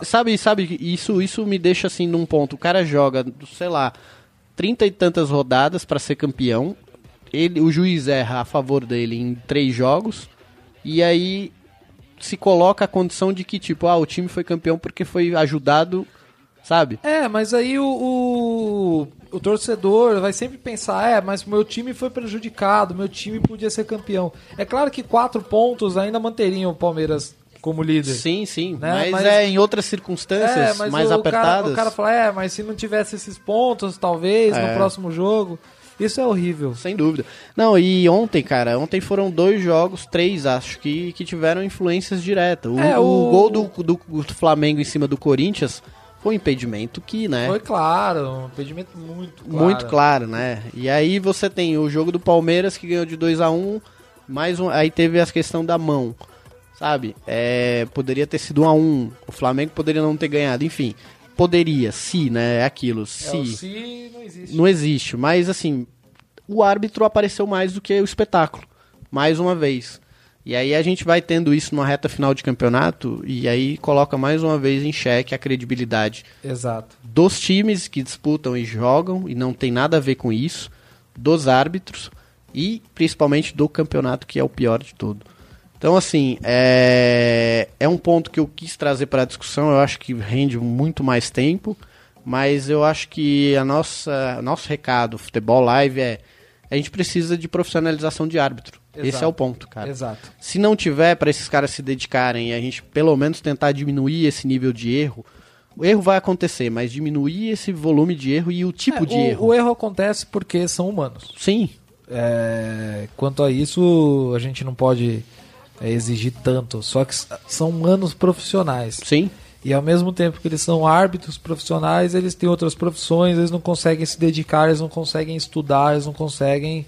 Sabe, sabe, isso, isso me deixa assim num ponto. O cara joga, sei lá, trinta e tantas rodadas para ser campeão. Ele, o juiz erra a favor dele em três jogos. E aí se coloca a condição de que, tipo, ah, o time foi campeão porque foi ajudado, sabe? É, mas aí o, o, o torcedor vai sempre pensar, é, mas meu time foi prejudicado, meu time podia ser campeão. É claro que quatro pontos ainda manteriam o Palmeiras como líder. Sim, sim. Né? Mas, Mas- é em outras circunstâncias É, mas mais o, apertadas. Cara, o cara fala, é, mas se não tivesse esses pontos, talvez, É. no próximo jogo. Isso é horrível. Sem dúvida. Não, e ontem, cara, ontem foram dois jogos, três, acho que, que tiveram influências diretas. O, É, o o- gol do, do, do Flamengo em cima do Corinthians foi um impedimento que, né? Foi claro, um impedimento muito claro. Muito claro, né? E aí você tem o jogo do Palmeiras que ganhou de 2 a 1 mais um, aí teve a questão da mão, sabe? É, poderia ter sido 1 a 1 o Flamengo poderia não ter ganhado, enfim. Poderia, se, né? É aquilo, É, se. o se não existe. Não existe, mas assim, o árbitro apareceu mais do que o espetáculo, mais uma vez. E aí a gente vai tendo isso numa reta final de campeonato e aí coloca mais uma vez em xeque a credibilidade Exato. dos times que disputam e jogam e não tem nada a ver com isso, dos árbitros e principalmente do campeonato que é o pior de tudo. Então assim, é, é um ponto que eu quis trazer para a discussão, eu acho que rende muito mais tempo, mas eu acho que a nossa nosso recado futebol live é a gente precisa de profissionalização de árbitro. Esse Exato. é o ponto, cara. Exato. Se não tiver pra esses caras se dedicarem e a gente pelo menos tentar diminuir esse nível de erro, o erro vai acontecer, mas diminuir esse volume de erro e o tipo É, de o, erro. o erro acontece porque são humanos. Sim, É, quanto a isso, a gente não pode é, exigir tanto. Só que são humanos profissionais. sim. E ao mesmo tempo que eles são árbitros profissionais, eles têm outras profissões, eles não conseguem se dedicar, eles não conseguem estudar, eles não conseguem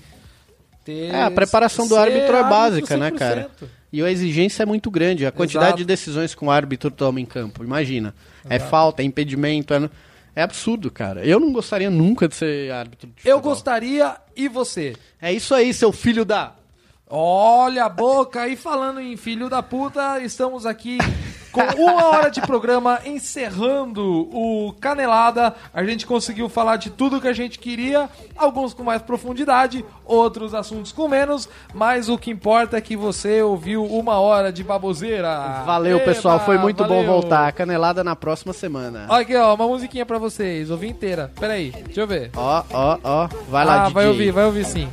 ter. É, a preparação do árbitro é básica, né, cara? 100%. E a exigência é muito grande. A quantidade Exato. de decisões que o árbitro toma em campo, imagina. É falta, é impedimento, é, é absurdo, cara. Eu não gostaria nunca de ser árbitro de Eu gostaria, e você? É isso aí, seu filho da... Olha a boca! E falando em filho da puta, estamos aqui com uma hora de programa encerrando o Canelada. A gente conseguiu falar de tudo que a gente queria, alguns com mais profundidade, outros assuntos com menos, mas o que importa é que você ouviu uma hora de baboseira. Valeu, Eba, pessoal. Foi muito bom valeu. voltar. Canelada na próxima semana. Olha aqui, ó, uma musiquinha pra vocês. Ouvi inteira. Pera aí, deixa eu ver. Ó, ó, ó. Vai lá, ah, DJ. vai ouvir, vai ouvir sim.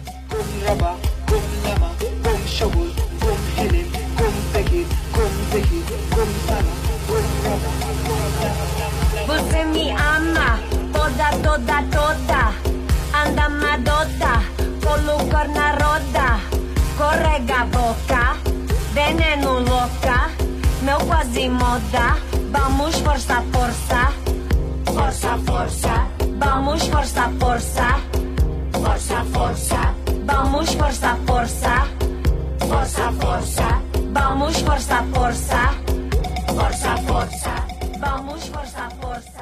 lama, Você me ama, toda, toda, toda. Anda madota, colocar na roda. Correga a boca, veneno louca. Meu quase moda, vamos força, força. Força, força, vamos força, força. Força, força, vamos força, força. Força, força, vamos força, força. Força, força, vamos força, força.